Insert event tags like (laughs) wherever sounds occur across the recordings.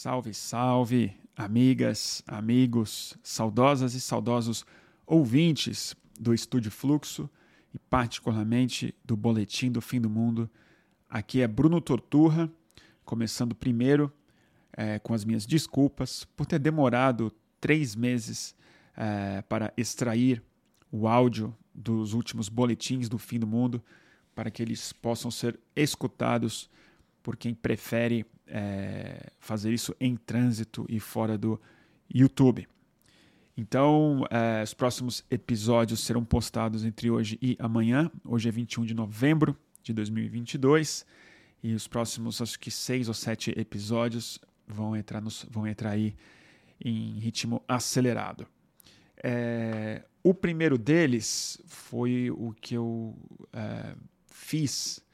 Salve, salve, amigas, amigos, saudosas e saudosos ouvintes do Estúdio Fluxo e, particularmente, do Boletim do Fim do Mundo. Aqui é Bruno Torturra, começando primeiro é, com as minhas desculpas por ter demorado três meses é, para extrair o áudio dos últimos boletins do fim do mundo para que eles possam ser escutados por quem prefere é, fazer isso em trânsito e fora do YouTube. Então, é, os próximos episódios serão postados entre hoje e amanhã. Hoje é 21 de novembro de 2022 e os próximos, acho que seis ou sete episódios vão entrar, nos, vão entrar aí em ritmo acelerado. É, o primeiro deles foi o que eu é, fiz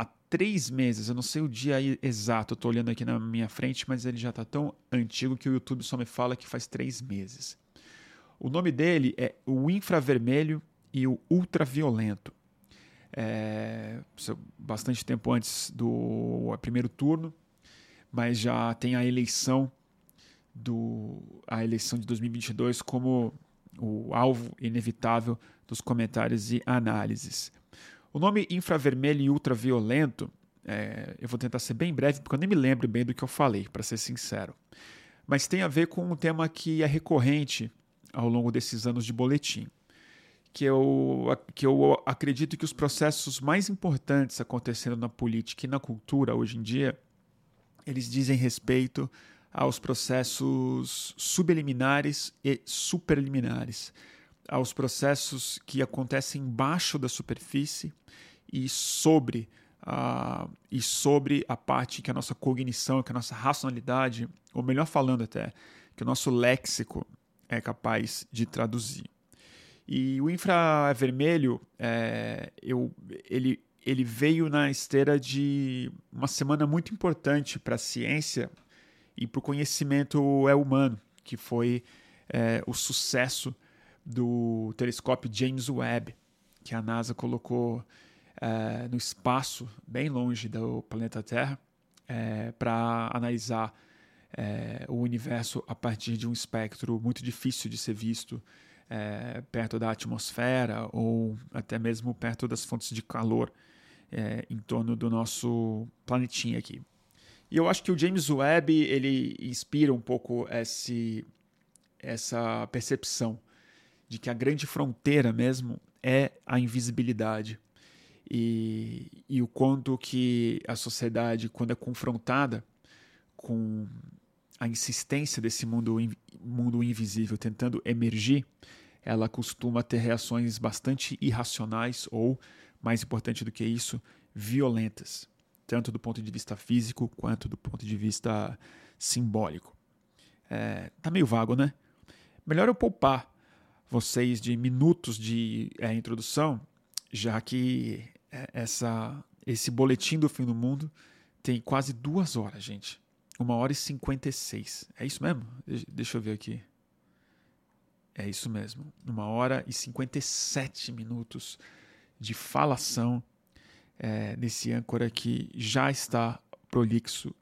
há três meses, eu não sei o dia exato, eu estou olhando aqui na minha frente, mas ele já está tão antigo que o YouTube só me fala que faz três meses. O nome dele é o infravermelho e o ultraviolento. É, bastante tempo antes do primeiro turno, mas já tem a eleição do a eleição de 2022 como o alvo inevitável dos comentários e análises. O nome infravermelho e ultraviolento, é, eu vou tentar ser bem breve, porque eu nem me lembro bem do que eu falei, para ser sincero. Mas tem a ver com um tema que é recorrente ao longo desses anos de boletim. Que eu, que eu acredito que os processos mais importantes acontecendo na política e na cultura hoje em dia, eles dizem respeito aos processos subliminares e superliminares aos processos que acontecem embaixo da superfície e sobre a, e sobre a parte que a nossa cognição, que a nossa racionalidade, ou melhor falando até, que o nosso léxico é capaz de traduzir. E o infravermelho, é, eu, ele, ele veio na esteira de uma semana muito importante para a ciência e para o conhecimento é humano, que foi é, o sucesso do telescópio James Webb, que a NASA colocou é, no espaço, bem longe do planeta Terra, é, para analisar é, o universo a partir de um espectro muito difícil de ser visto perto da atmosfera ou até mesmo perto das fontes de calor em torno do nosso planetinha aqui. E eu acho que o James Webb ele inspira um pouco esse, essa percepção de que a grande fronteira mesmo é a invisibilidade. E, e o quanto que a sociedade, quando é confrontada com a insistência desse mundo, mundo invisível tentando emergir, ela costuma ter reações bastante irracionais ou, mais importante do que isso, violentas, tanto do ponto de vista físico quanto do ponto de vista simbólico. É, tá meio vago, né? Melhor eu poupar vocês de minutos de é, introdução, já que é, essa, esse boletim do fim do mundo tem quase duas horas, gente. Uma hora e cinquenta e seis. É isso mesmo? Deixa eu ver aqui. É isso mesmo. Uma hora e cinquenta e sete minutos de falação é, nesse âncora que já está prolixo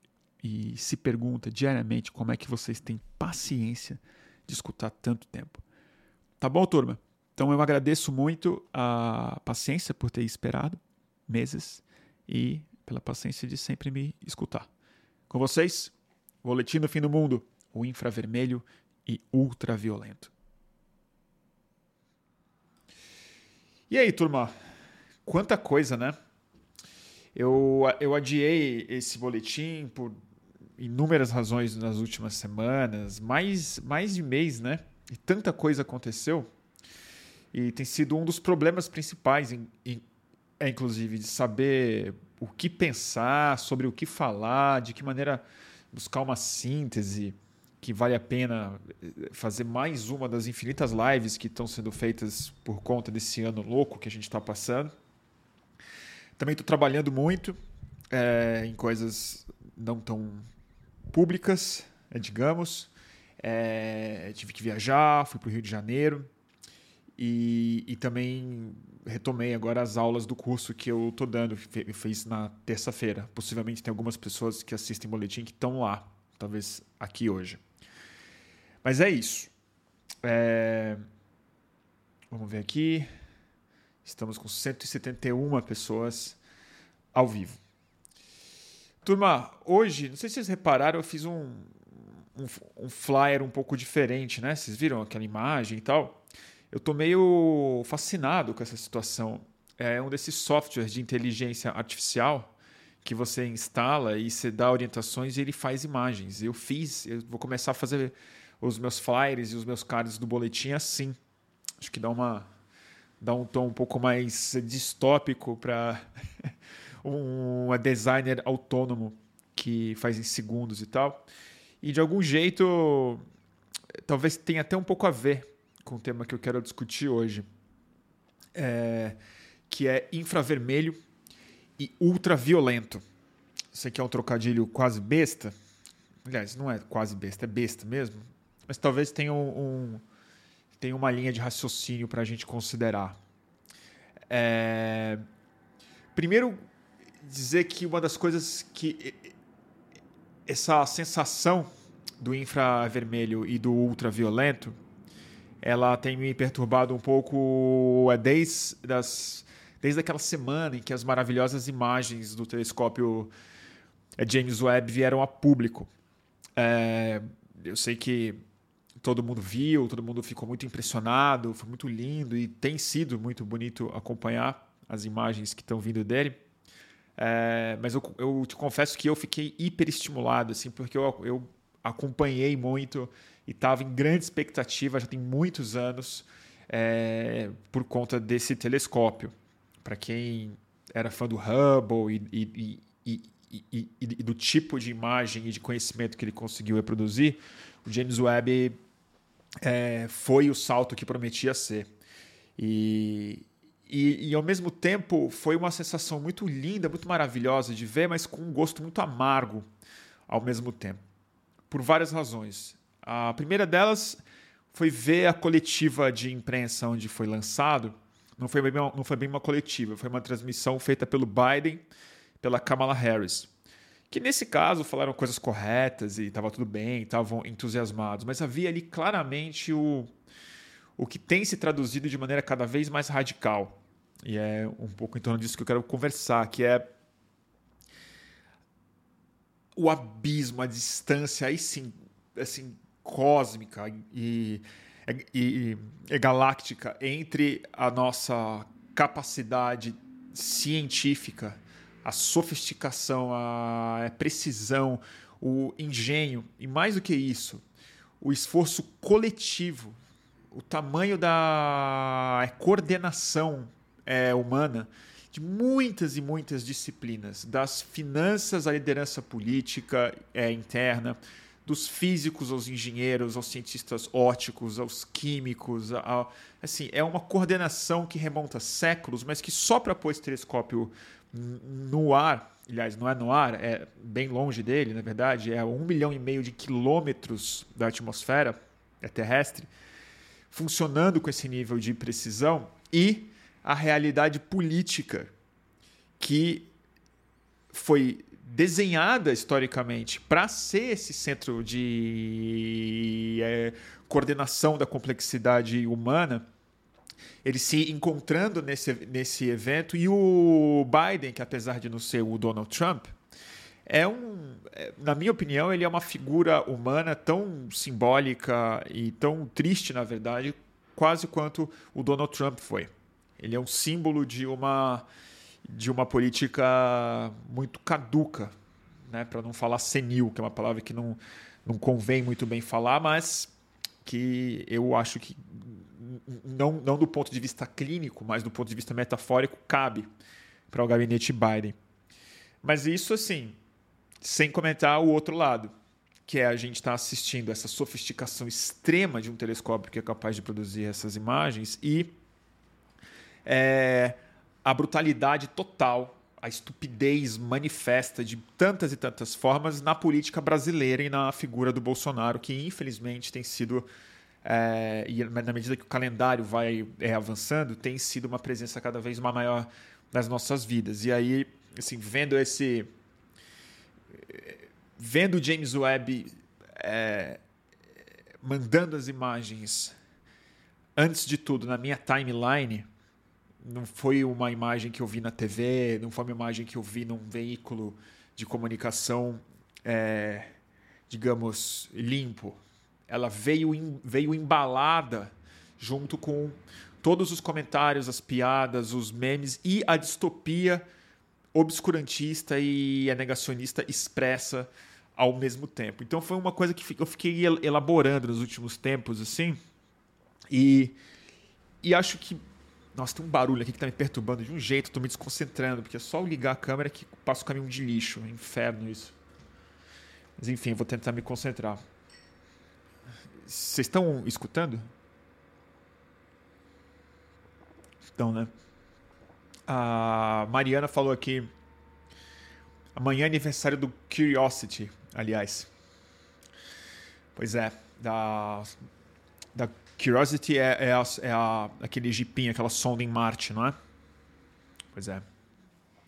e se pergunta diariamente como é que vocês têm paciência de escutar tanto tempo. Tá bom, turma? Então eu agradeço muito a paciência por ter esperado meses e pela paciência de sempre me escutar. Com vocês, Boletim do Fim do Mundo, o infravermelho e ultraviolento. E aí, turma? Quanta coisa, né? Eu, eu adiei esse boletim por inúmeras razões nas últimas semanas, mais, mais de mês, né? E tanta coisa aconteceu. E tem sido um dos problemas principais, em, em, é, inclusive, de saber o que pensar, sobre o que falar, de que maneira buscar uma síntese que vale a pena eh, fazer mais uma das infinitas lives que estão sendo feitas por conta desse ano louco que a gente está passando. Também estou trabalhando muito é, em coisas não tão públicas, é, digamos. É, tive que viajar, fui para o Rio de Janeiro e, e, também retomei agora as aulas do curso que eu estou dando, fiz na terça-feira. Possivelmente tem algumas pessoas que assistem boletim que estão lá, talvez aqui hoje. Mas é isso. É... Vamos ver aqui. Estamos com 171 pessoas ao vivo. Turma, hoje, não sei se vocês repararam, eu fiz um, um, um flyer um pouco diferente, né? Vocês viram aquela imagem e tal? Eu tô meio fascinado com essa situação. É um desses softwares de inteligência artificial que você instala e você dá orientações e ele faz imagens. Eu fiz, eu vou começar a fazer os meus flyers e os meus cards do boletim assim. Acho que dá uma dá um tom um pouco mais distópico para (laughs) um designer autônomo que faz em segundos e tal. E de algum jeito, talvez tenha até um pouco a ver com o tema que eu quero discutir hoje, é, que é infravermelho e ultraviolento. Sei que é um trocadilho quase besta. Aliás, não é quase besta, é besta mesmo. Mas talvez tenha um, um tenha uma linha de raciocínio para a gente considerar. É... Primeiro, dizer que uma das coisas que essa sensação do infravermelho e do ultraviolento ela tem me perturbado um pouco é, desde, das, desde aquela semana em que as maravilhosas imagens do telescópio é, James Webb vieram a público. É, eu sei que todo mundo viu, todo mundo ficou muito impressionado, foi muito lindo e tem sido muito bonito acompanhar as imagens que estão vindo dele. É, mas eu, eu, te confesso que eu fiquei hiper estimulado, assim, porque eu, eu acompanhei muito e estava em grande expectativa já tem muitos anos é, por conta desse telescópio. Para quem era fã do Hubble e, e, e, e, do tipo de imagem e de conhecimento que ele conseguiu reproduzir, o James Webb é, foi o salto que prometia ser. E, e, e, ao mesmo tempo foi uma sensação muito linda, muito maravilhosa de ver, mas com um gosto muito amargo ao mesmo tempo. Por várias razões. A primeira delas foi ver a coletiva de imprensa onde foi lançado. Não foi bem uma, não foi bem uma coletiva, foi uma transmissão feita pelo Biden, pela Kamala Harris. Que nesse caso falaram coisas corretas e estava tudo bem, estavam entusiasmados, mas havia ali claramente o, o que tem se traduzido de maneira cada vez mais radical. E é um pouco em torno disso que eu quero conversar, que é o abismo, a distância, aí sim, assim, cósmica e, e, e galáctica entre a nossa capacidade científica, a sofisticação, a precisão, o engenho e mais do que isso, o esforço coletivo o tamanho da é, coordenação é, humana de muitas e muitas disciplinas, das finanças à liderança política é, interna, dos físicos aos engenheiros, aos cientistas óticos, aos químicos, a, assim, é uma coordenação que remonta séculos, mas que só para pôr esse telescópio no ar, aliás, não é no ar, é bem longe dele, na verdade, é a um milhão e meio de quilômetros da atmosfera é terrestre, funcionando com esse nível de precisão e a realidade política que foi desenhada historicamente para ser esse centro de é, coordenação da complexidade humana, ele se encontrando nesse, nesse evento e o Biden, que apesar de não ser o Donald Trump, é um, é, na minha opinião, ele é uma figura humana tão simbólica e tão triste, na verdade, quase quanto o Donald Trump foi. Ele é um símbolo de uma de uma política muito caduca, né, para não falar senil, que é uma palavra que não, não convém muito bem falar, mas que eu acho que não, não do ponto de vista clínico, mas do ponto de vista metafórico, cabe para o gabinete Biden. Mas isso, assim, sem comentar o outro lado, que é a gente estar tá assistindo essa sofisticação extrema de um telescópio que é capaz de produzir essas imagens e é, a brutalidade total, a estupidez manifesta de tantas e tantas formas na política brasileira e na figura do Bolsonaro, que infelizmente tem sido, é, e na medida que o calendário vai é, avançando, tem sido uma presença cada vez maior nas nossas vidas. E aí, assim, vendo esse vendo James Webb é, mandando as imagens antes de tudo na minha timeline, não foi uma imagem que eu vi na TV, não foi uma imagem que eu vi num veículo de comunicação, é, digamos, limpo. Ela veio, veio embalada junto com todos os comentários, as piadas, os memes e a distopia obscurantista e negacionista expressa ao mesmo tempo. Então foi uma coisa que eu fiquei elaborando nos últimos tempos, assim, e, e acho que. Nossa, tem um barulho aqui que está me perturbando de um jeito, estou me desconcentrando, porque é só ligar a câmera que passa o caminho de lixo. É inferno isso. Mas enfim, vou tentar me concentrar. Vocês estão escutando? Então, né? A Mariana falou aqui. Amanhã é aniversário do Curiosity, aliás. Pois é, da, da Curiosity é, é, a, é a, aquele jipinho, aquela sonda em Marte, não é? Pois é.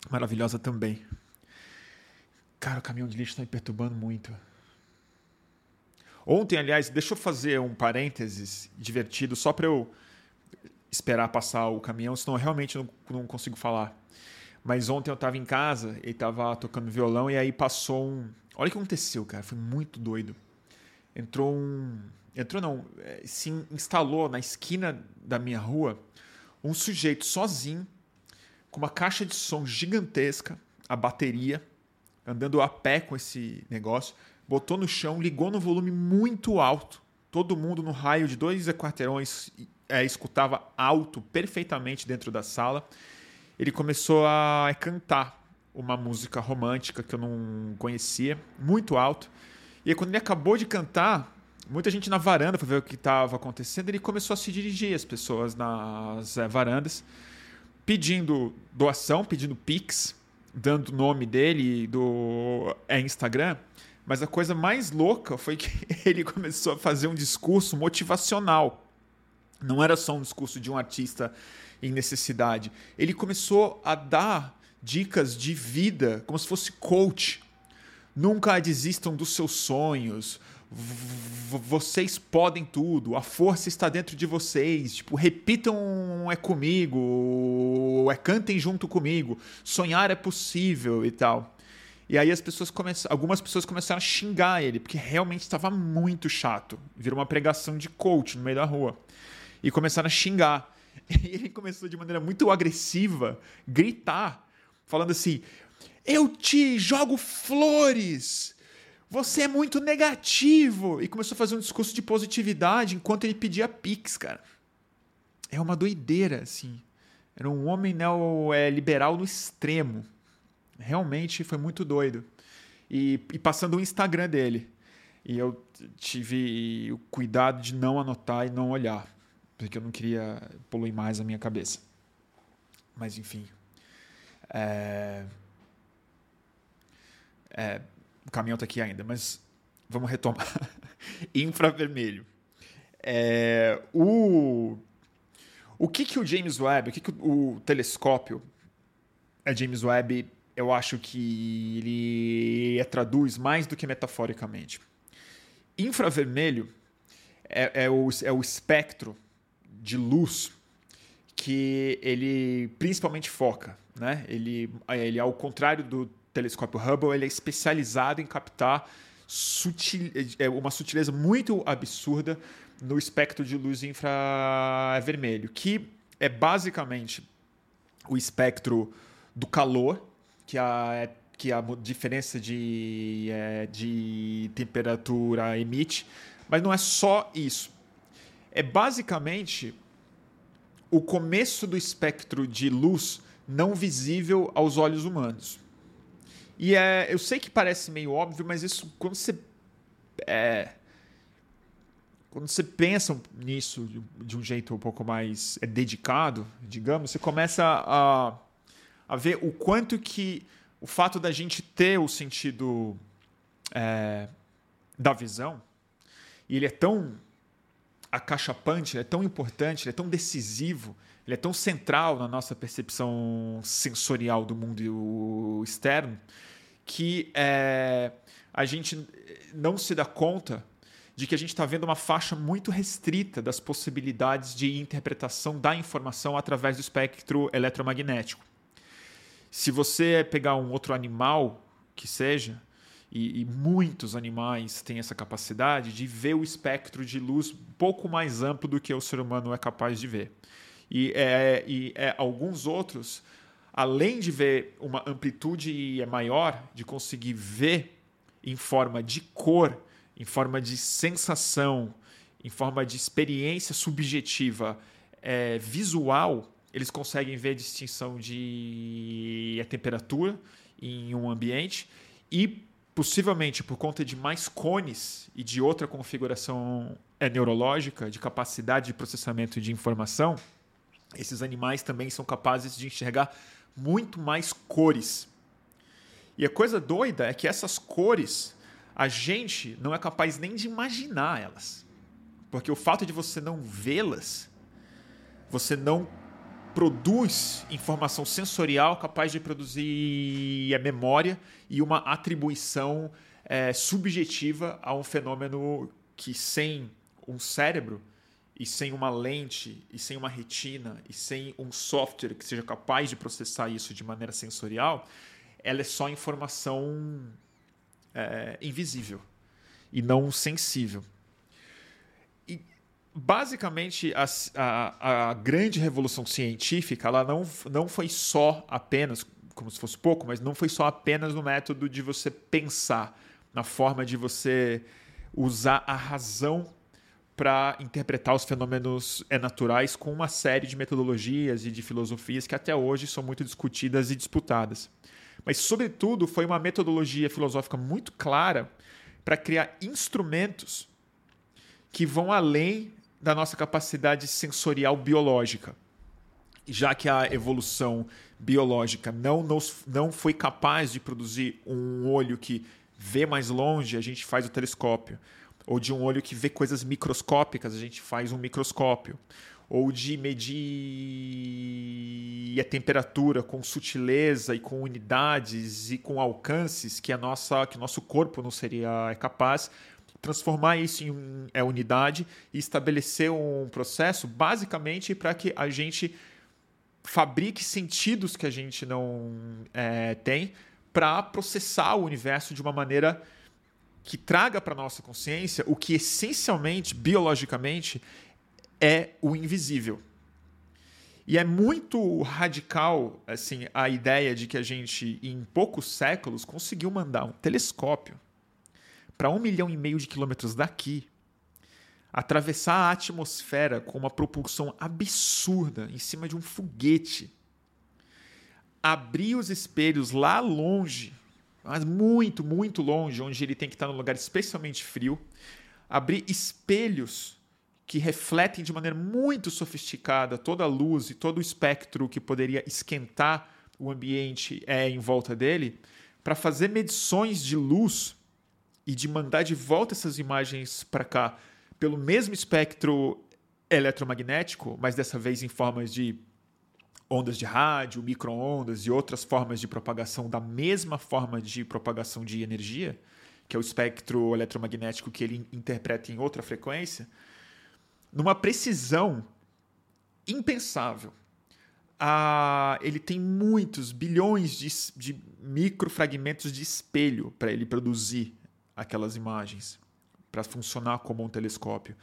Maravilhosa também. Cara, o caminhão de lixo está me perturbando muito. Ontem, aliás, deixa eu fazer um parênteses divertido só para eu esperar passar o caminhão, senão eu realmente não, não consigo falar. Mas ontem eu estava em casa e estava tocando violão e aí passou um. Olha o que aconteceu, cara. Foi muito doido. Entrou um. Entrou não. É, se instalou na esquina da minha rua um sujeito sozinho, com uma caixa de som gigantesca, a bateria, andando a pé com esse negócio, botou no chão, ligou no volume muito alto. Todo mundo no raio de dois quarteirões é, escutava alto, perfeitamente dentro da sala. Ele começou a cantar uma música romântica que eu não conhecia, muito alto. E aí, quando ele acabou de cantar, muita gente na varanda foi ver o que estava acontecendo. Ele começou a se dirigir às pessoas nas é, varandas, pedindo doação, pedindo pix, dando o nome dele do é, Instagram. Mas a coisa mais louca foi que (laughs) ele começou a fazer um discurso motivacional não era só um discurso de um artista em necessidade. Ele começou a dar dicas de vida, como se fosse coach. Nunca desistam dos seus sonhos. V vocês podem tudo. A força está dentro de vocês. Tipo, repitam é comigo, é cantem junto comigo. Sonhar é possível e tal. E aí as pessoas começaram, algumas pessoas começaram a xingar ele, porque realmente estava muito chato. Virou uma pregação de coach no meio da rua e começaram a xingar. (laughs) E ele começou de maneira muito agressiva, gritar, falando assim: Eu te jogo flores! Você é muito negativo! E começou a fazer um discurso de positividade enquanto ele pedia pix, cara. É uma doideira, assim. Era um homem neoliberal no extremo. Realmente foi muito doido. E, e passando o Instagram dele. E eu tive o cuidado de não anotar e não olhar porque eu não queria poluir mais a minha cabeça. Mas enfim. É... É... O caminhão está aqui ainda, mas vamos retomar. (laughs) Infravermelho. É... O... o que, que o James Webb, o que, que o, o telescópio é James Webb, eu acho que ele traduz mais do que metaforicamente. Infravermelho é, é, o, é o espectro de luz que ele principalmente foca. Né? Ele, ele, ao contrário do telescópio Hubble, ele é especializado em captar sutil, é, uma sutileza muito absurda no espectro de luz infravermelho, que é basicamente o espectro do calor, que a, que a diferença de, é, de temperatura emite, mas não é só isso é basicamente o começo do espectro de luz não visível aos olhos humanos. E é, eu sei que parece meio óbvio, mas isso quando você é, quando você pensa nisso de um jeito um pouco mais é, dedicado, digamos, você começa a, a ver o quanto que o fato da gente ter o sentido é, da visão, e ele é tão acachapante, é tão importante, ele é tão decisivo, ele é tão central na nossa percepção sensorial do mundo externo, que é, a gente não se dá conta de que a gente está vendo uma faixa muito restrita das possibilidades de interpretação da informação através do espectro eletromagnético. Se você pegar um outro animal que seja, e, e, muitos animais têm essa capacidade de ver o espectro de luz pouco mais amplo do que o ser humano é capaz de ver. E, é, e é, alguns outros, além de ver uma amplitude maior, de conseguir ver em forma de cor, em forma de sensação, em forma de experiência subjetiva é, visual, eles conseguem ver a distinção de a temperatura em um ambiente e possivelmente por conta de mais cones e de outra configuração é, neurológica, de capacidade de processamento de informação, esses animais também são capazes de enxergar muito mais cores. E a coisa doida é que essas cores a gente não é capaz nem de imaginar elas. Porque o fato de você não vê-las, você não produz informação sensorial capaz de produzir a memória e uma atribuição é, subjetiva a um fenômeno que sem um cérebro e sem uma lente e sem uma retina e sem um software que seja capaz de processar isso de maneira sensorial, ela é só informação é, invisível e não sensível. Basicamente a, a, a, grande revolução científica ela não, não foi só apenas como se fosse pouco mas não foi só apenas no método de você pensar na forma de você usar a razão para interpretar os fenômenos é, naturais com uma série de metodologias e de filosofias que até hoje são muito discutidas e disputadas mas sobretudo foi uma metodologia filosófica muito clara para criar instrumentos que vão além da nossa capacidade sensorial biológica. Já que a evolução biológica não, nos, não foi capaz de produzir um olho que vê mais longe, a gente faz o telescópio. Ou de um olho que vê coisas microscópicas, a gente faz um microscópio. Ou de medir a temperatura com sutileza e com unidades e com alcances que a nossa que o nosso corpo não seria capaz transformar isso em é, unidade e estabelecer um processo basicamente para que a gente fabrique sentidos que a gente não é, tem para processar o universo de uma maneira que traga para nossa consciência o que essencialmente, biologicamente, é o invisível. E é muito radical assim a ideia de que a gente, em poucos séculos, conseguiu mandar um telescópio para um milhão e meio de quilômetros daqui, atravessar a atmosfera com uma propulsão absurda em cima de um foguete, abrir os espelhos lá longe, mas muito, muito longe, onde ele tem que estar num lugar especialmente frio, abrir espelhos que refletem de maneira muito sofisticada toda a luz e todo o espectro que poderia esquentar o ambiente é, em volta dele, para fazer medições de luz e de mandar de volta essas imagens para cá pelo mesmo espectro eletromagnético, mas dessa vez em formas de ondas de rádio, microondas e outras formas de propagação da mesma forma de propagação de energia, que é o espectro eletromagnético que ele interpreta em outra frequência, numa precisão impensável. Ah, ele tem muitos bilhões de, de microfragmentos de espelho para ele produzir aquelas imagens para funcionar como um telescópio.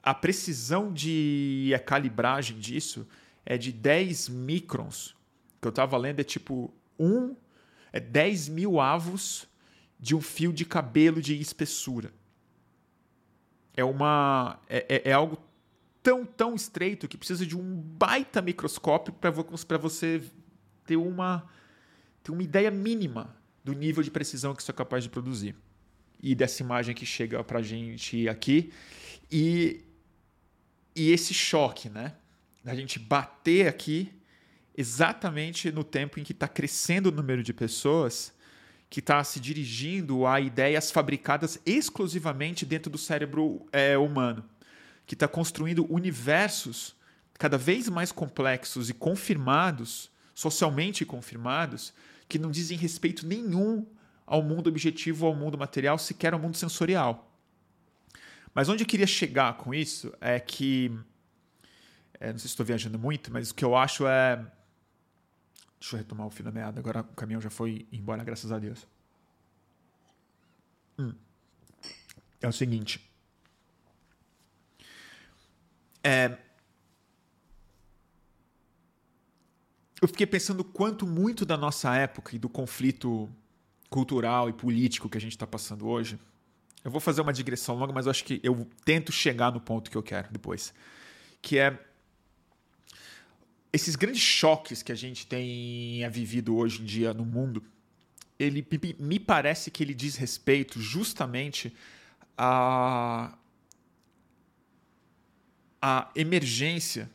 A precisão de a calibragem disso é de 10 microns. Que eu estava lendo é tipo um, é 10 mil avos de um fio de cabelo de espessura. É uma é, é, é algo tão tão estreito que precisa de um baita microscópio para você ter uma ter uma ideia mínima do nível de precisão que isso é capaz de produzir. E dessa imagem que chega para gente aqui. E, e esse choque, né? Da gente bater aqui exatamente no tempo em que está crescendo o número de pessoas que está se dirigindo a ideias fabricadas exclusivamente dentro do cérebro é, humano, que está construindo universos cada vez mais complexos e confirmados, socialmente confirmados, que não dizem respeito nenhum ao mundo objetivo, ao mundo material, sequer ao mundo sensorial. Mas onde eu queria chegar com isso é que. É, não sei se estou viajando muito, mas o que eu acho é. Deixa eu retomar o fio da meada, agora o caminhão já foi embora, graças a Deus. Hum. É o seguinte. É, eu fiquei pensando quanto muito da nossa época e do conflito cultural e político que a gente está passando hoje. Eu vou fazer uma digressão longa, mas eu acho que eu tento chegar no ponto que eu quero depois. Que é esses grandes choques que a gente tem vivido hoje em dia no mundo, ele me parece que ele diz respeito justamente à, à emergência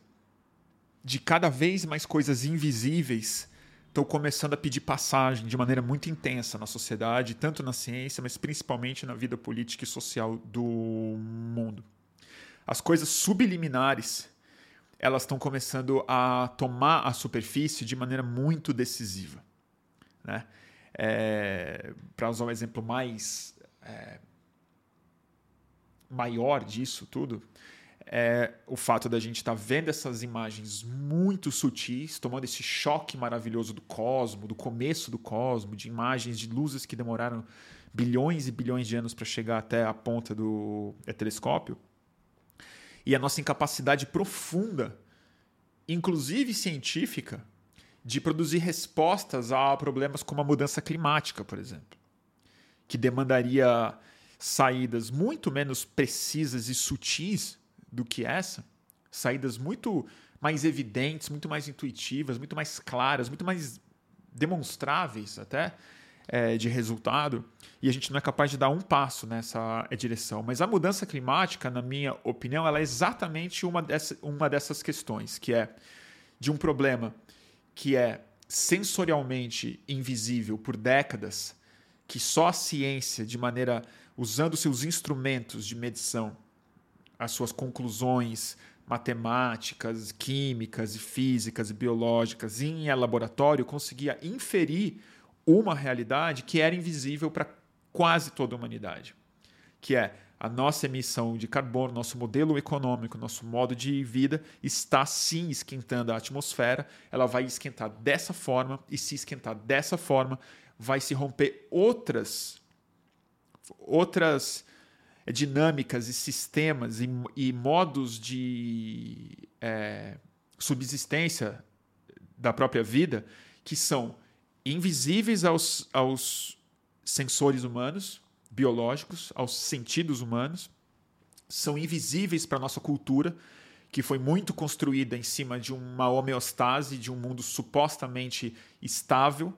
de cada vez mais coisas invisíveis estão começando a pedir passagem de maneira muito intensa na sociedade, tanto na ciência, mas principalmente na vida política e social do mundo. As coisas subliminares elas estão começando a tomar a superfície de maneira muito decisiva. Né? É, Para usar um exemplo mais é, maior disso tudo, é o fato da gente estar tá vendo essas imagens muito sutis, tomando esse choque maravilhoso do cosmo, do começo do cosmo, de imagens de luzes que demoraram bilhões e bilhões de anos para chegar até a ponta do telescópio, e a nossa incapacidade profunda, inclusive científica, de produzir respostas a problemas como a mudança climática, por exemplo, que demandaria saídas muito menos precisas e sutis do que essa, saídas muito mais evidentes, muito mais intuitivas, muito mais claras, muito mais demonstráveis até é, de resultado, e a gente não é capaz de dar um passo nessa direção. Mas a mudança climática, na minha opinião, ela é exatamente uma, dessa, uma dessas questões, que é de um problema que é sensorialmente invisível por décadas, que só a ciência, de maneira usando seus instrumentos de medição, as suas conclusões matemáticas, químicas e físicas e biológicas em laboratório, conseguia inferir uma realidade que era invisível para quase toda a humanidade, que é a nossa emissão de carbono, nosso modelo econômico, nosso modo de vida está sim esquentando a atmosfera. Ela vai esquentar dessa forma e se esquentar dessa forma, vai se romper outras outras dinâmicas e sistemas e, e modos de é, subsistência da própria vida que são invisíveis aos, aos sensores humanos, biológicos, aos sentidos humanos, são invisíveis para a nossa cultura, que foi muito construída em cima de uma homeostase, de um mundo supostamente estável,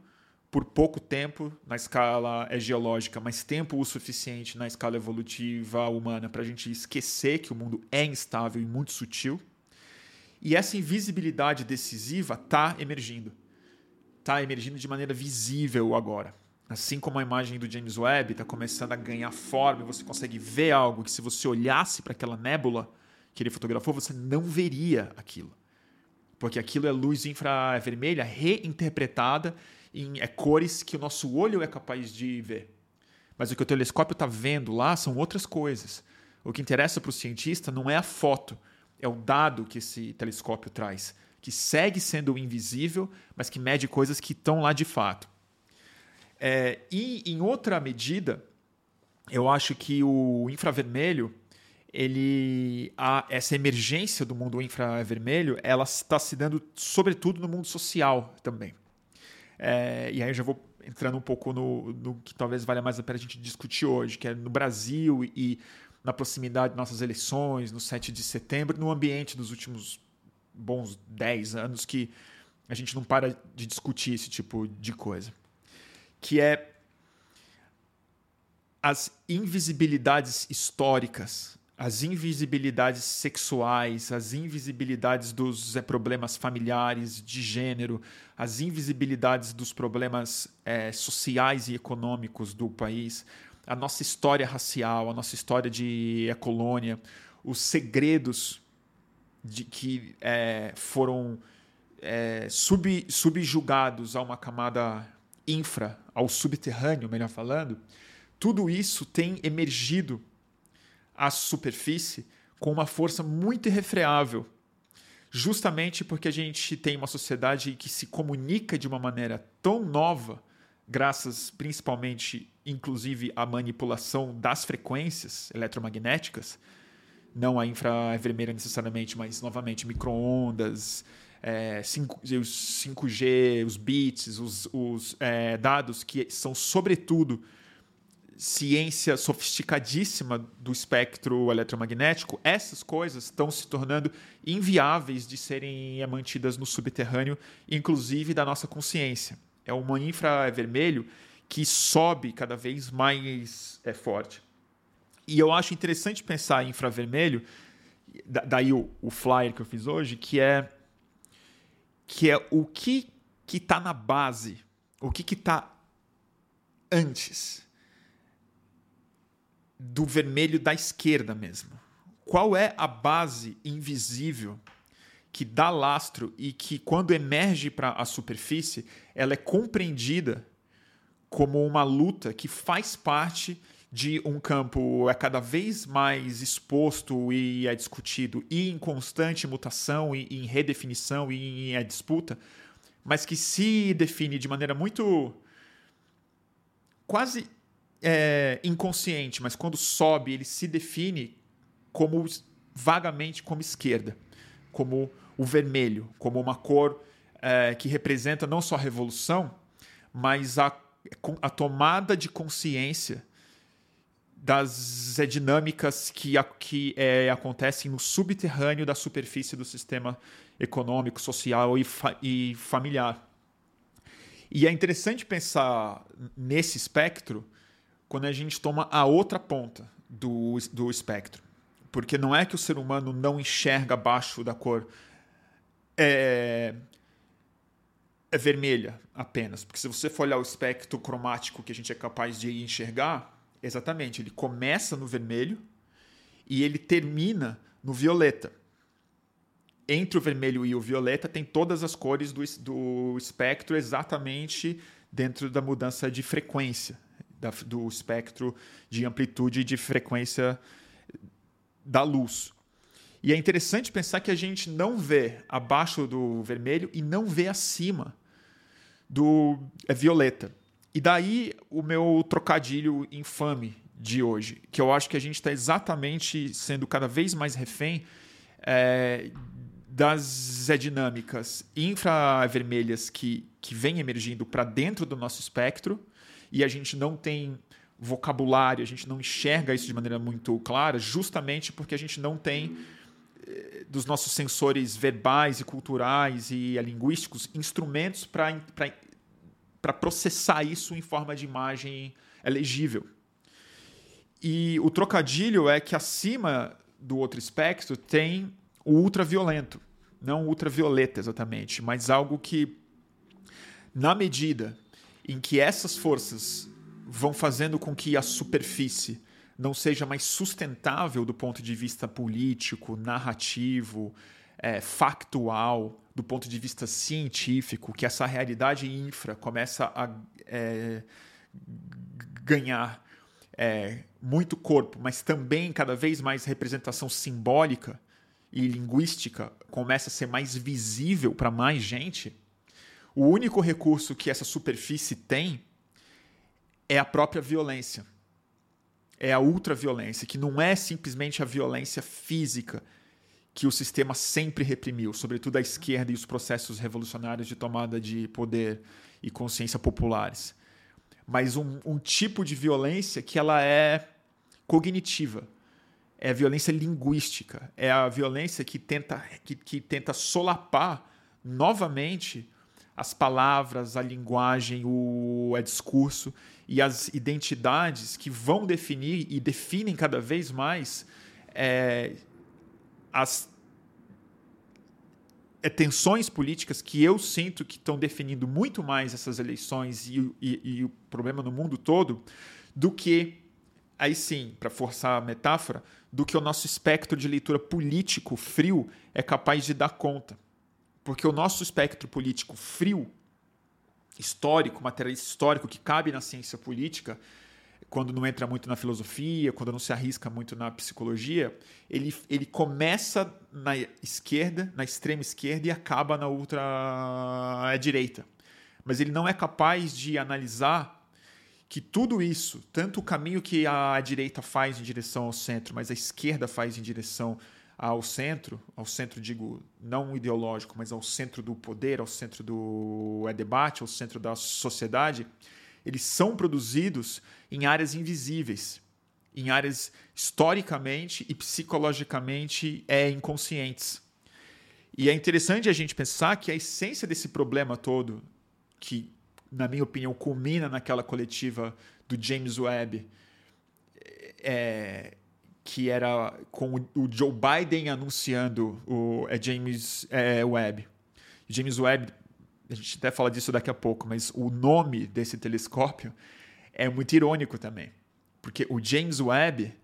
por pouco tempo na escala é geológica, mas tempo o suficiente na escala evolutiva humana para a gente esquecer que o mundo é instável e muito sutil. E essa invisibilidade decisiva está emergindo. Está emergindo de maneira visível agora. Assim como a imagem do James Webb está começando a ganhar forma e você consegue ver algo que, se você olhasse para aquela nébula que ele fotografou, você não veria aquilo. Porque aquilo é luz infravermelha reinterpretada em é, cores que o nosso olho é capaz de ver. Mas o que o telescópio está vendo lá são outras coisas. O que interessa para o cientista não é a foto, é o dado que esse telescópio traz, que segue sendo invisível, mas que mede coisas que estão lá de fato. É, e em outra medida, eu acho que o infravermelho, ele, a, essa emergência do mundo infravermelho, ela está se dando sobretudo no mundo social também. É, e aí eu já vou entrando um pouco no, no, que talvez valha mais a pena a gente discutir hoje, que é no Brasil e na proximidade de nossas eleições, no 7 de setembro, no ambiente dos últimos bons 10 anos que a gente não para de discutir esse tipo de coisa. Que é as invisibilidades históricas as invisibilidades sexuais, as invisibilidades dos é, problemas familiares, de gênero, as invisibilidades dos problemas é, sociais e econômicos do país, a nossa história racial, a nossa história de é, colônia, os segredos de que é, foram é, sub, subjugados a uma camada infra ao subterrâneo, melhor falando, tudo isso tem emergido à superfície com uma força muito irrefreável, justamente porque a gente tem uma sociedade que se comunica de uma maneira tão nova, graças principalmente, inclusive, à manipulação das frequências eletromagnéticas, não a infravermelha necessariamente, mas novamente microondas, é, 5, os 5G, os bits, os, os é, dados que são, sobretudo, ciência sofisticadíssima do espectro eletromagnético, essas coisas estão se tornando inviáveis de serem mantidas no subterrâneo, inclusive da nossa consciência. É uma infravermelho que sobe cada vez mais é, forte. E eu acho interessante pensar em infravermelho, daí o, o flyer que eu fiz hoje, que é que é o que que está na base, o que está antes do vermelho da esquerda mesmo. Qual é a base invisível que dá lastro e que, quando emerge para a superfície, ela é compreendida como uma luta que faz parte de um campo é cada vez mais exposto e é discutido e em constante mutação e em redefinição e em é disputa, mas que se define de maneira muito quase é, inconsciente, mas quando sobe ele se define como vagamente como esquerda, como o vermelho, como uma cor é, que representa não só a revolução, mas a, a tomada de consciência das é, dinâmicas que, que é, acontecem no subterrâneo da superfície do sistema econômico, social e, fa e familiar. E é interessante pensar nesse espectro quando a gente toma a outra ponta do, do espectro. Porque não é que o ser humano não enxerga abaixo da cor é, é vermelha apenas. Porque se você for olhar o espectro cromático que a gente é capaz de enxergar, Exatamente, ele começa no vermelho e ele termina no violeta. Entre o vermelho e o violeta tem todas as cores do, do espectro exatamente dentro da mudança de frequência, da, do espectro de amplitude e de frequência da luz. E é interessante pensar que a gente não vê abaixo do vermelho e não vê acima do é violeta. E daí o meu trocadilho infame de hoje, que eu acho que a gente está exatamente sendo cada vez mais refém é, das dinâmicas infravermelhas que, que vêm emergindo para dentro do nosso espectro e a gente não tem vocabulário, a gente não enxerga isso de maneira muito clara, justamente porque a gente não tem eh, dos nossos sensores verbais e culturais e linguísticos instrumentos para para processar isso em forma de imagem legível. E o trocadilho é que acima do outro espectro tem o ultraviolento, não ultravioleta exatamente, mas algo que, na medida em que essas forças vão fazendo com que a superfície não seja mais sustentável do ponto de vista político, narrativo, é, factual, do ponto de vista científico, que essa realidade infra começa a é, ganhar é, muito corpo, mas também cada vez mais representação simbólica e linguística começa a ser mais visível para mais gente, o único recurso que essa superfície tem é a própria violência. É a ultraviolência, que não é simplesmente a violência física, que o sistema sempre reprimiu, sobretudo a esquerda e os processos revolucionários de tomada de poder e consciência populares. Mas um, um tipo de violência que ela é cognitiva, é a violência linguística, é a violência que tenta, que, que tenta solapar novamente as palavras, a linguagem, o, discurso e as identidades que vão definir e definem cada vez mais é, as é, tensões políticas que eu sinto que estão definindo muito mais essas eleições e, e, e o problema no mundo todo do que, aí sim, para forçar a metáfora, do que o nosso espectro de leitura político frio é capaz de dar conta. Porque o nosso espectro político frio histórico, materialista histórico que cabe na ciência política, quando não entra muito na filosofia, quando não se arrisca muito na psicologia, ele, ele começa na esquerda, na extrema esquerda e acaba na ultra direita. Mas ele não é capaz de analisar que tudo isso, tanto o caminho que a direita faz em direção ao centro, mas a esquerda faz em direção ao centro, ao centro digo não ideológico, mas ao centro do poder, ao centro do é debate, ao centro da sociedade, eles são produzidos em áreas invisíveis, em áreas historicamente e psicologicamente é, inconscientes. E é interessante a gente pensar que a essência desse problema todo, que, na minha opinião, culmina naquela coletiva do James Webb, é, que era com o Joe Biden anunciando o é James é, Webb. James Webb a gente até fala disso daqui a pouco, mas o nome desse telescópio é muito irônico também. Porque o James Webb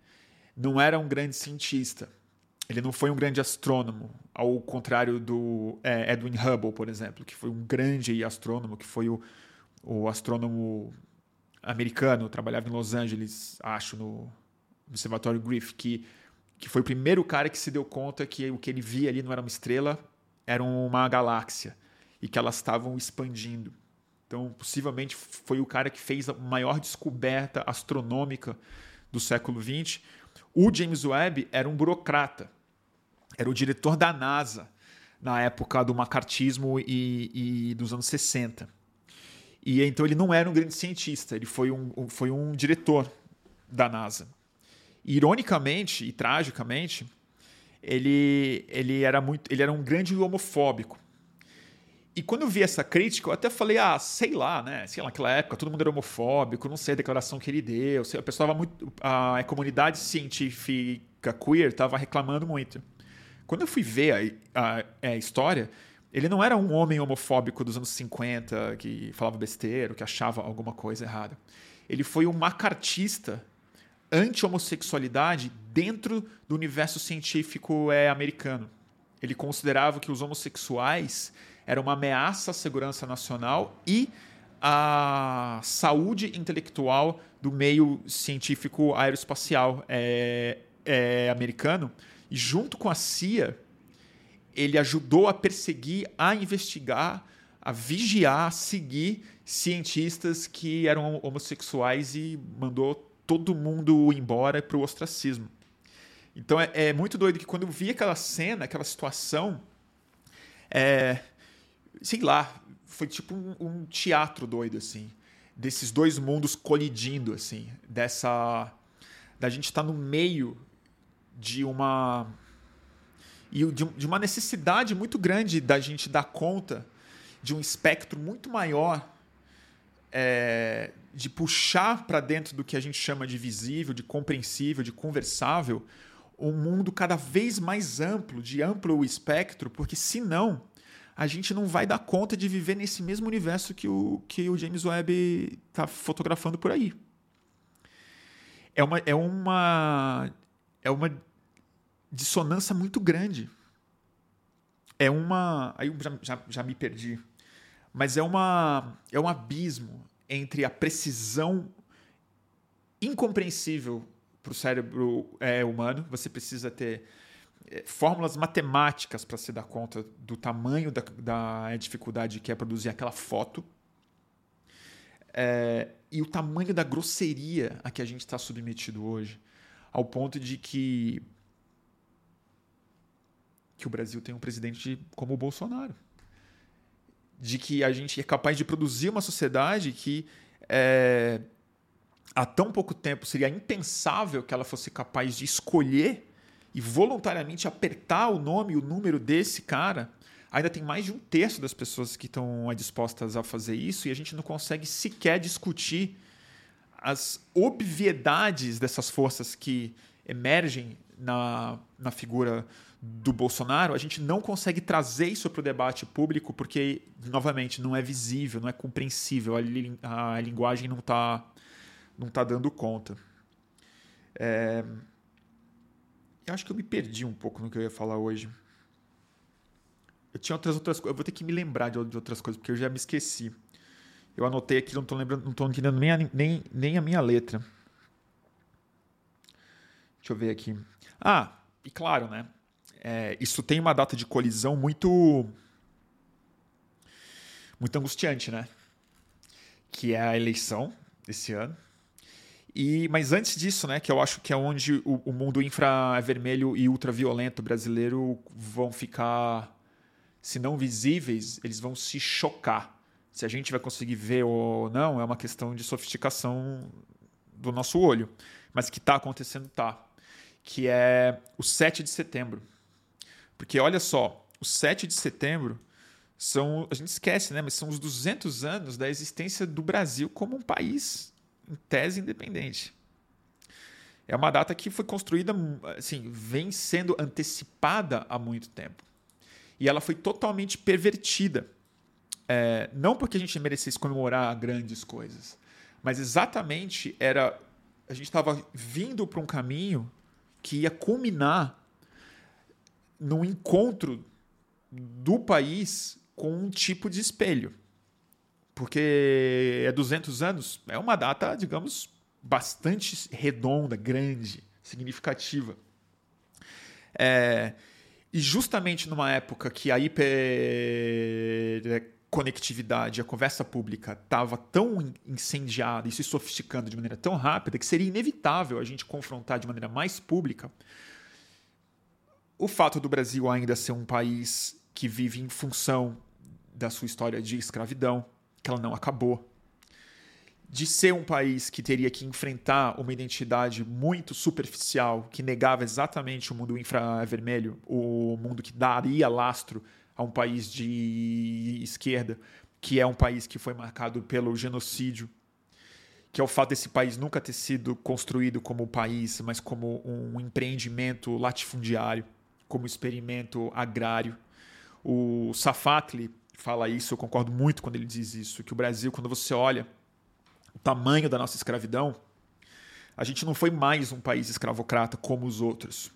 não era um grande cientista. Ele não foi um grande astrônomo, ao contrário do é, Edwin Hubble, por exemplo, que foi um grande astrônomo, que foi o, o astrônomo americano, trabalhava em Los Angeles, acho, no Observatório Griffith, que, que foi o primeiro cara que se deu conta que o que ele via ali não era uma estrela, era uma galáxia e que elas estavam expandindo. Então, possivelmente foi o cara que fez a maior descoberta astronômica do século XX. O James Webb era um burocrata, era o diretor da NASA na época do macartismo e, e dos anos 60. E então ele não era um grande cientista, ele foi um, foi um diretor da NASA. ironicamente e tragicamente, ele, ele, era muito, ele era um grande homofóbico. E quando eu vi essa crítica, eu até falei, ah, sei lá, né? Sei lá, naquela época todo mundo era homofóbico, não sei a declaração que ele deu. A pessoa estava muito. A comunidade científica queer estava reclamando muito. Quando eu fui ver a, a, a, história, ele não era um homem homofóbico dos anos 50 que falava besteira, que achava alguma coisa errada. Ele foi um macartista anti-homossexualidade dentro do universo científico é, americano. Ele considerava que os homossexuais era uma ameaça à segurança nacional e à saúde intelectual do meio científico aeroespacial é, é, americano. E junto com a CIA, ele ajudou a perseguir, a investigar, a vigiar, a seguir cientistas que eram homossexuais e mandou todo mundo embora para o ostracismo. Então é, é, muito doido que quando eu vi aquela cena, aquela situação, é, sei lá, foi tipo um, um, teatro doido, assim. Desses dois mundos colidindo, assim. Dessa. Da gente estar tá no meio de uma. E de, de uma necessidade muito grande da gente dar conta de um espectro muito maior é, de puxar para dentro do que a gente chama de visível, de compreensível, de conversável, um mundo cada vez mais amplo, de amplo espectro, porque senão a gente não vai dar conta de viver nesse mesmo universo que o, que o James Webb está fotografando por aí. É uma, é uma, é uma dissonância muito grande. É uma. Aí já, já, já me perdi. Mas é, uma, é um abismo entre a precisão incompreensível para o cérebro é, humano. Você precisa ter fórmulas matemáticas para se dar conta do tamanho da, da dificuldade que é produzir aquela foto. É, e o tamanho da grosseria a que a gente está submetido hoje, ao ponto de que que o Brasil tem um presidente como o Bolsonaro, de que a gente é capaz de produzir uma sociedade que é, há tão pouco tempo seria impensável que ela fosse capaz de escolher e voluntariamente apertar o nome o número desse cara, ainda tem mais de um terço das pessoas que estão dispostas a fazer isso e a gente não consegue sequer discutir as obviedades dessas forças que emergem na, na figura do Bolsonaro, a gente não consegue trazer isso para o debate público porque, novamente, não é visível, não é compreensível, a, a linguagem não está não tá dando conta. É, eu acho que eu me perdi um pouco no que eu ia falar hoje. Eu tinha outras outras coisas. Eu vou ter que me lembrar de outras coisas, porque eu já me esqueci. Eu anotei aqui, não estou lembrando, não estou entendendo nem a, nem, nem a minha letra. Deixa eu ver aqui. Ah, e claro, né? É, isso tem uma data de colisão muito muito angustiante, né? Que é a eleição desse ano. E, mas antes disso, né, que eu acho que é onde o, o mundo infravermelho e ultraviolento brasileiro vão ficar, se não visíveis, eles vão se chocar. Se a gente vai conseguir ver ou não, é uma questão de sofisticação do nosso olho. Mas que está acontecendo, tá. Que é o 7 de setembro. Porque olha só, o 7 de setembro são, a gente esquece, né, mas são os 200 anos da existência do Brasil como um país tese independente. É uma data que foi construída, assim, vem sendo antecipada há muito tempo. E ela foi totalmente pervertida. É, não porque a gente merecesse comemorar grandes coisas, mas exatamente era. A gente estava vindo para um caminho que ia culminar num encontro do país com um tipo de espelho. Porque é 200 anos, é uma data, digamos, bastante redonda, grande, significativa. É, e justamente numa época que a hiperconectividade, a conversa pública estava tão incendiada e se sofisticando de maneira tão rápida que seria inevitável a gente confrontar de maneira mais pública o fato do Brasil ainda ser um país que vive em função da sua história de escravidão, que ela não acabou, de ser um país que teria que enfrentar uma identidade muito superficial, que negava exatamente o mundo infravermelho, o mundo que daria lastro a um país de esquerda, que é um país que foi marcado pelo genocídio, que é o fato desse país nunca ter sido construído como país, mas como um empreendimento latifundiário, como experimento agrário. O Safatli, fala isso, eu concordo muito quando ele diz isso, que o Brasil, quando você olha o tamanho da nossa escravidão, a gente não foi mais um país escravocrata como os outros.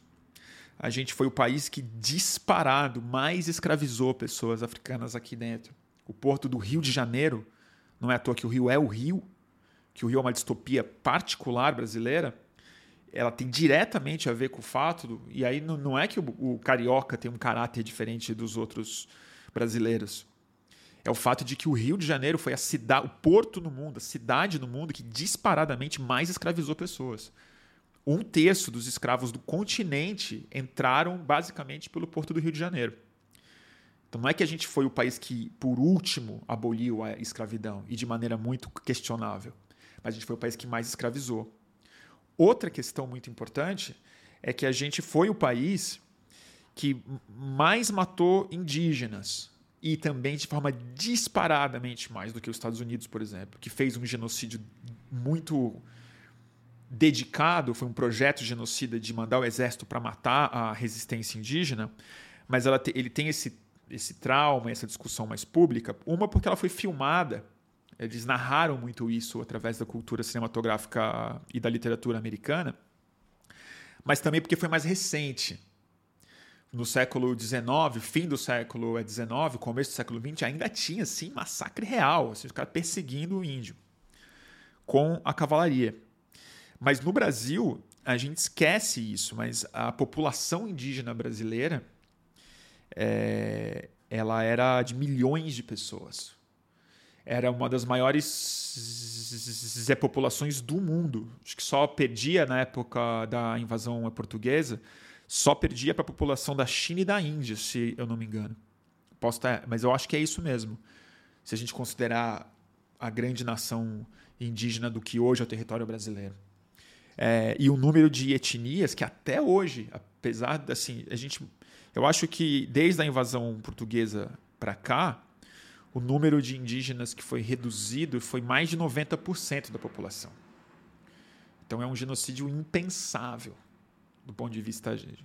A gente foi o país que disparado mais escravizou pessoas africanas aqui dentro. O porto do Rio de Janeiro, não é à toa que o Rio é o Rio, que o Rio é uma distopia particular brasileira, ela tem diretamente a ver com o fato, do, e aí não, não é que o, o carioca tem um caráter diferente dos outros brasileiros é o fato de que o Rio de Janeiro foi a cidade, o porto no mundo, a cidade no mundo que disparadamente mais escravizou pessoas. Um terço dos escravos do continente entraram basicamente pelo porto do Rio de Janeiro. Então não é que a gente foi o país que, por último, aboliu a escravidão e de maneira muito questionável, mas a gente foi o país que mais escravizou. Outra questão muito importante é que a gente foi o país que mais matou indígenas e também de forma disparadamente mais do que os Estados Unidos, por exemplo, que fez um genocídio muito dedicado, foi um projeto genocida de mandar o exército para matar a resistência indígena, mas te, ele tem esse, esse trauma, essa discussão mais pública, uma porque ela foi filmada, eles narraram muito isso através da cultura cinematográfica e da literatura americana, mas também porque foi mais recente no século XIX, fim do século XIX, começo do século XX, ainda tinha assim massacre real, assim, os caras perseguindo o índio com a cavalaria. Mas no Brasil, a gente esquece isso, mas a população indígena brasileira é, ela era de milhões de pessoas. Era uma das maiores populações do mundo. Acho que só perdia na época da invasão portuguesa só perdia para a população da China e da Índia, se eu não me engano. Posso estar, mas eu acho que é isso mesmo. Se a gente considerar a grande nação indígena do que hoje é o território brasileiro. É, e o número de etnias que até hoje, apesar assim, a gente, eu acho que desde a invasão portuguesa para cá, o número de indígenas que foi reduzido foi mais de 90% da população. Então é um genocídio impensável do ponto de vista de,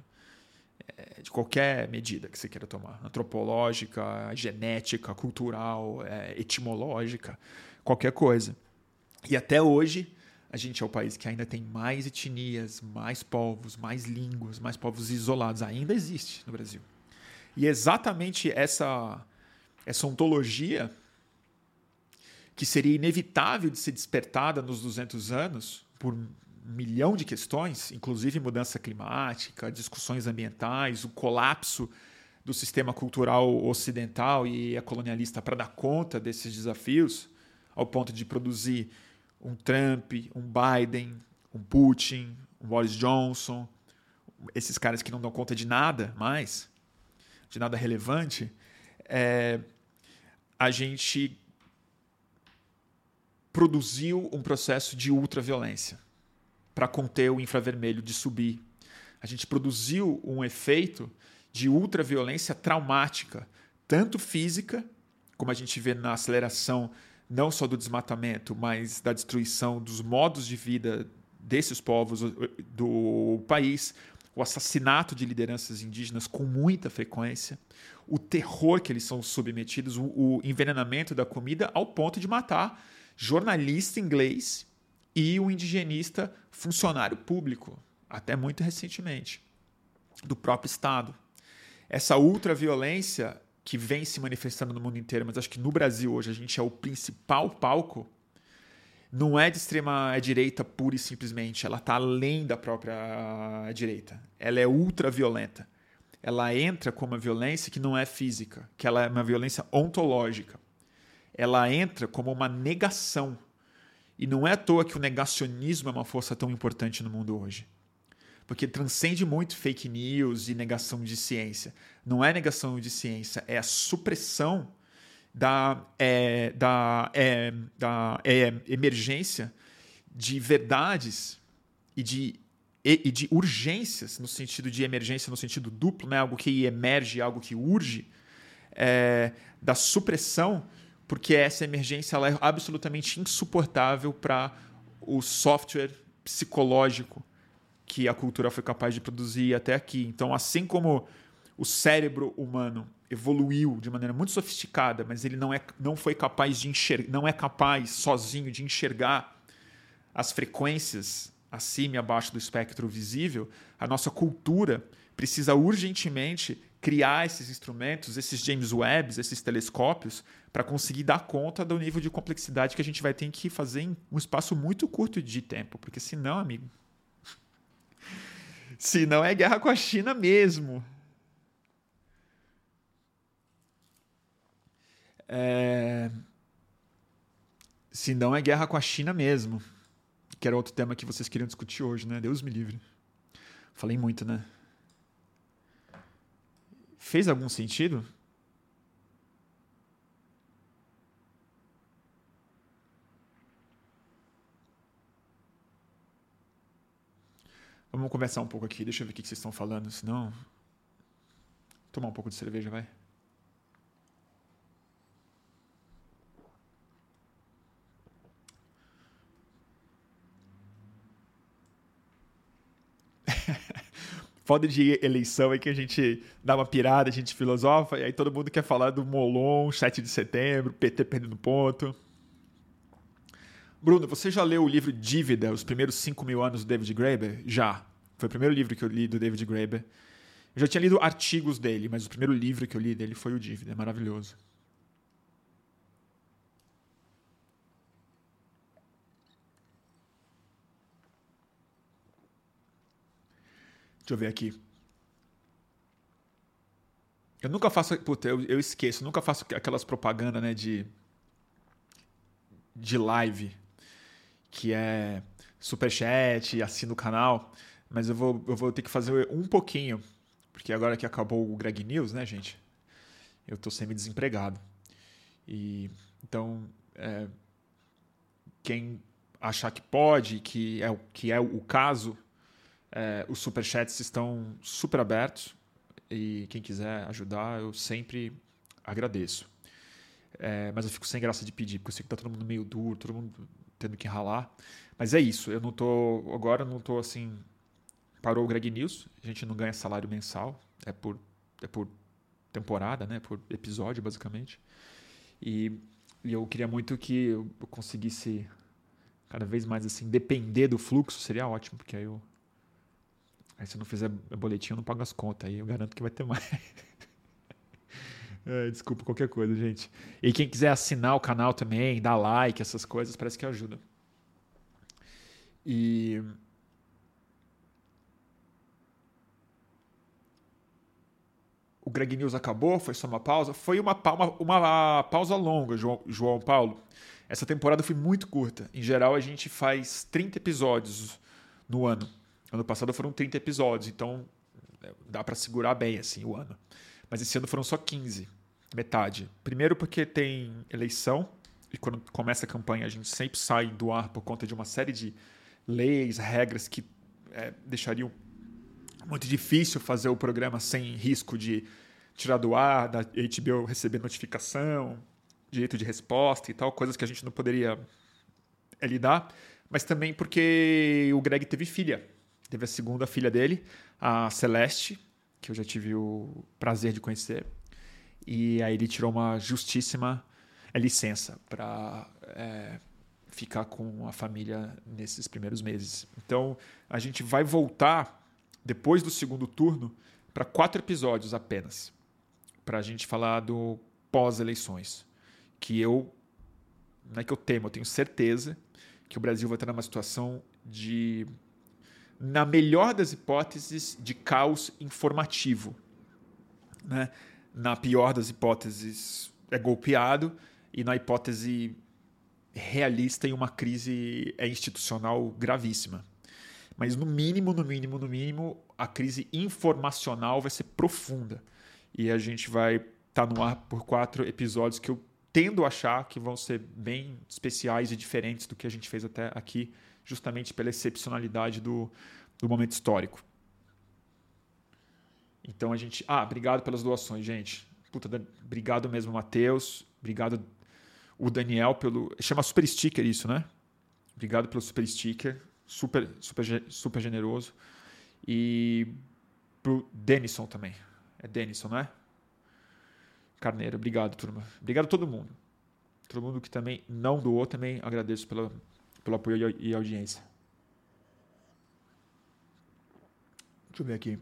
é, de qualquer medida que você queira tomar, antropológica, genética, cultural, é, etimológica, qualquer coisa. E até hoje a gente é o país que ainda tem mais etnias, mais povos, mais línguas, mais povos isolados. Ainda existe no Brasil. E exatamente essa essa ontologia que seria inevitável de ser despertada nos 200 anos por milhão de questões, inclusive mudança climática, discussões ambientais, o colapso do sistema cultural ocidental e colonialista para dar conta desses desafios, ao ponto de produzir um Trump, um Biden, um Putin, um Boris Johnson, esses caras que não dão conta de nada mais, de nada relevante, é, a gente produziu um processo de ultraviolência para conter o infravermelho de subir. A gente produziu um efeito de ultraviolência traumática, tanto física, como a gente vê na aceleração não só do desmatamento, mas da destruição dos modos de vida desses povos do país, o assassinato de lideranças indígenas com muita frequência, o terror que eles são submetidos, o, envenenamento da comida ao ponto de matar jornalista inglês e um indigenista funcionário público, até muito recentemente, do próprio Estado. Essa ultraviolência que vem se manifestando no mundo inteiro, mas acho que no Brasil hoje a gente é o principal palco, não é de extrema direita pura e simplesmente, ela está além da própria direita. Ela é ultraviolenta. Ela entra com uma violência que não é física, que ela é uma violência ontológica. Ela entra como uma negação. E não é à toa que o negacionismo é uma força tão importante no mundo hoje porque transcende muito fake news e negação de ciência. Não é negação de ciência, é a supressão da, é, da, é, da é, emergência de verdades e de, e, e, de urgências, no sentido de emergência, no sentido duplo, né? algo que emerge, algo que urge, é, da supressão, porque essa emergência ela é absolutamente insuportável para o software psicológico que a cultura foi capaz de produzir até aqui. Então, assim como o cérebro humano evoluiu de maneira muito sofisticada, mas ele não, é, não foi capaz de enxergar, não é capaz sozinho de enxergar as frequências acima e abaixo do espectro visível, a nossa cultura precisa urgentemente criar esses instrumentos, esses James Webbs, esses telescópios, para conseguir dar conta do nível de complexidade que a gente vai ter que fazer em um espaço muito curto de tempo, porque senão, amigo, (laughs) se não é guerra com a China mesmo. É... Se não é guerra com a China mesmo. Que era outro tema que vocês queriam discutir hoje, né? Deus me livre. Falei muito, né? Fez algum sentido? Vamos conversar um pouco aqui. Deixa eu ver o que vocês estão falando, senão. Tomar um pouco de cerveja, vai. Foda de eleição é que a gente dá uma pirada, a gente filosofa, e aí todo mundo quer falar do Molon, 7 de setembro, PT perdendo ponto. Bruno, você já leu o livro Dívida, Os Primeiros 5 Mil Anos do David Graeber? Já. Foi o primeiro livro que eu li do David Graeber. Eu já tinha lido artigos dele, mas o primeiro livro que eu li dele foi o Dívida. É maravilhoso. Deixa eu ver aqui. Eu nunca faço. Puta, eu, eu esqueço. Eu nunca faço aquelas propagandas, né, de. de live que é superchat, assina o canal, mas eu vou, eu vou ter que fazer um pouquinho, porque agora que acabou o Greg News, né, gente? Eu tô semi-desempregado. E então, é, quem achar que pode, que é, que é o caso, é, os superchats estão super abertos e quem quiser ajudar, eu sempre agradeço. É, mas eu fico sem graça de pedir, porque eu sei que tá todo mundo meio duro, todo mundo tendo que ralar. Mas é isso, eu não tô. Agora eu não tô assim. Parou o Greg News, a gente não ganha salário mensal, é por, é por temporada, né? Por episódio, basicamente. E, e eu queria muito que eu conseguisse cada vez mais assim depender do fluxo, seria ótimo, porque aí eu. Aí se não fizer boletim, eu não pago as contas, aí eu garanto que vai ter mais. (laughs) É, desculpa qualquer coisa, gente. E quem quiser assinar o canal também, dar like, essas coisas, parece que ajuda. E. O Greg News acabou? Foi só uma pausa? Foi uma, uma, uma pausa longa, João, João Paulo. Essa temporada foi muito curta. Em geral, a gente faz 30 episódios no ano. Ano passado foram 30 episódios, então é, dá para segurar bem assim o ano. Mas esse ano foram só 15, metade. Primeiro porque tem eleição e quando começa a campanha a gente sempre sai do ar por conta de uma série de leis, regras que é, deixariam muito difícil fazer o programa sem risco de tirar do ar, da HBO receber notificação, direito de resposta e tal, coisas que a gente não poderia é, lidar. Mas também porque o Greg teve filha. Teve a segunda filha dele, a Celeste, que eu já tive o prazer de conhecer. E aí ele tirou uma justíssima é, licença para é, ficar com a família nesses primeiros meses. Então, a gente vai voltar depois do segundo turno para quatro episódios apenas, para a gente falar do pós-eleições, que eu não é que eu temo, eu tenho certeza que o Brasil vai estar numa situação de, na melhor das hipóteses, de caos informativo, né? Na pior das hipóteses, é golpeado e na hipótese realista em uma crise é institucional gravíssima. Mas no mínimo, no mínimo, no mínimo, a crise informacional vai ser profunda. E a gente vai estar tá no ar por quatro episódios que eu tendo a achar que vão ser bem especiais e diferentes do que a gente fez até aqui, justamente pela excepcionalidade do, do momento histórico. Então a gente. Ah, obrigado pelas doações, gente. Puta, obrigado mesmo, Matheus. Obrigado o Daniel pelo. Chama Super Sticker isso, né? Obrigado pelo Super Sticker. Super, super, super generoso. E pro Denison também. É Denison, né? Carneiro, obrigado, turma. Obrigado a todo mundo. Todo mundo que também não doou, também agradeço pela, pelo apoio e audiência. Deixa eu ver aqui.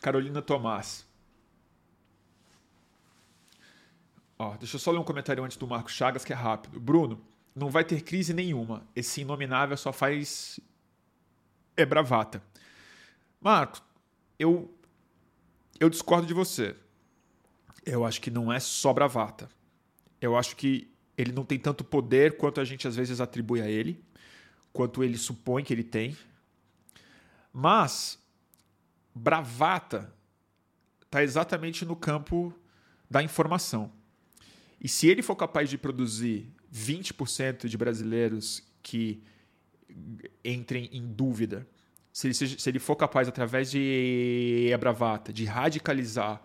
Carolina Tomás. Ó, deixa eu só ler um comentário antes do Marcos Chagas, que é rápido. Bruno, não vai ter crise nenhuma. Esse inominável só faz. É bravata. Marcos, eu, eu discordo de você. Eu acho que não é só bravata. Eu acho que ele não tem tanto poder quanto a gente às vezes atribui a ele, quanto ele supõe que ele tem. Mas bravata está exatamente no campo da informação. E se ele for capaz de produzir 20% de brasileiros que entrem em dúvida, se ele, se ele for capaz, através de bravata, de radicalizar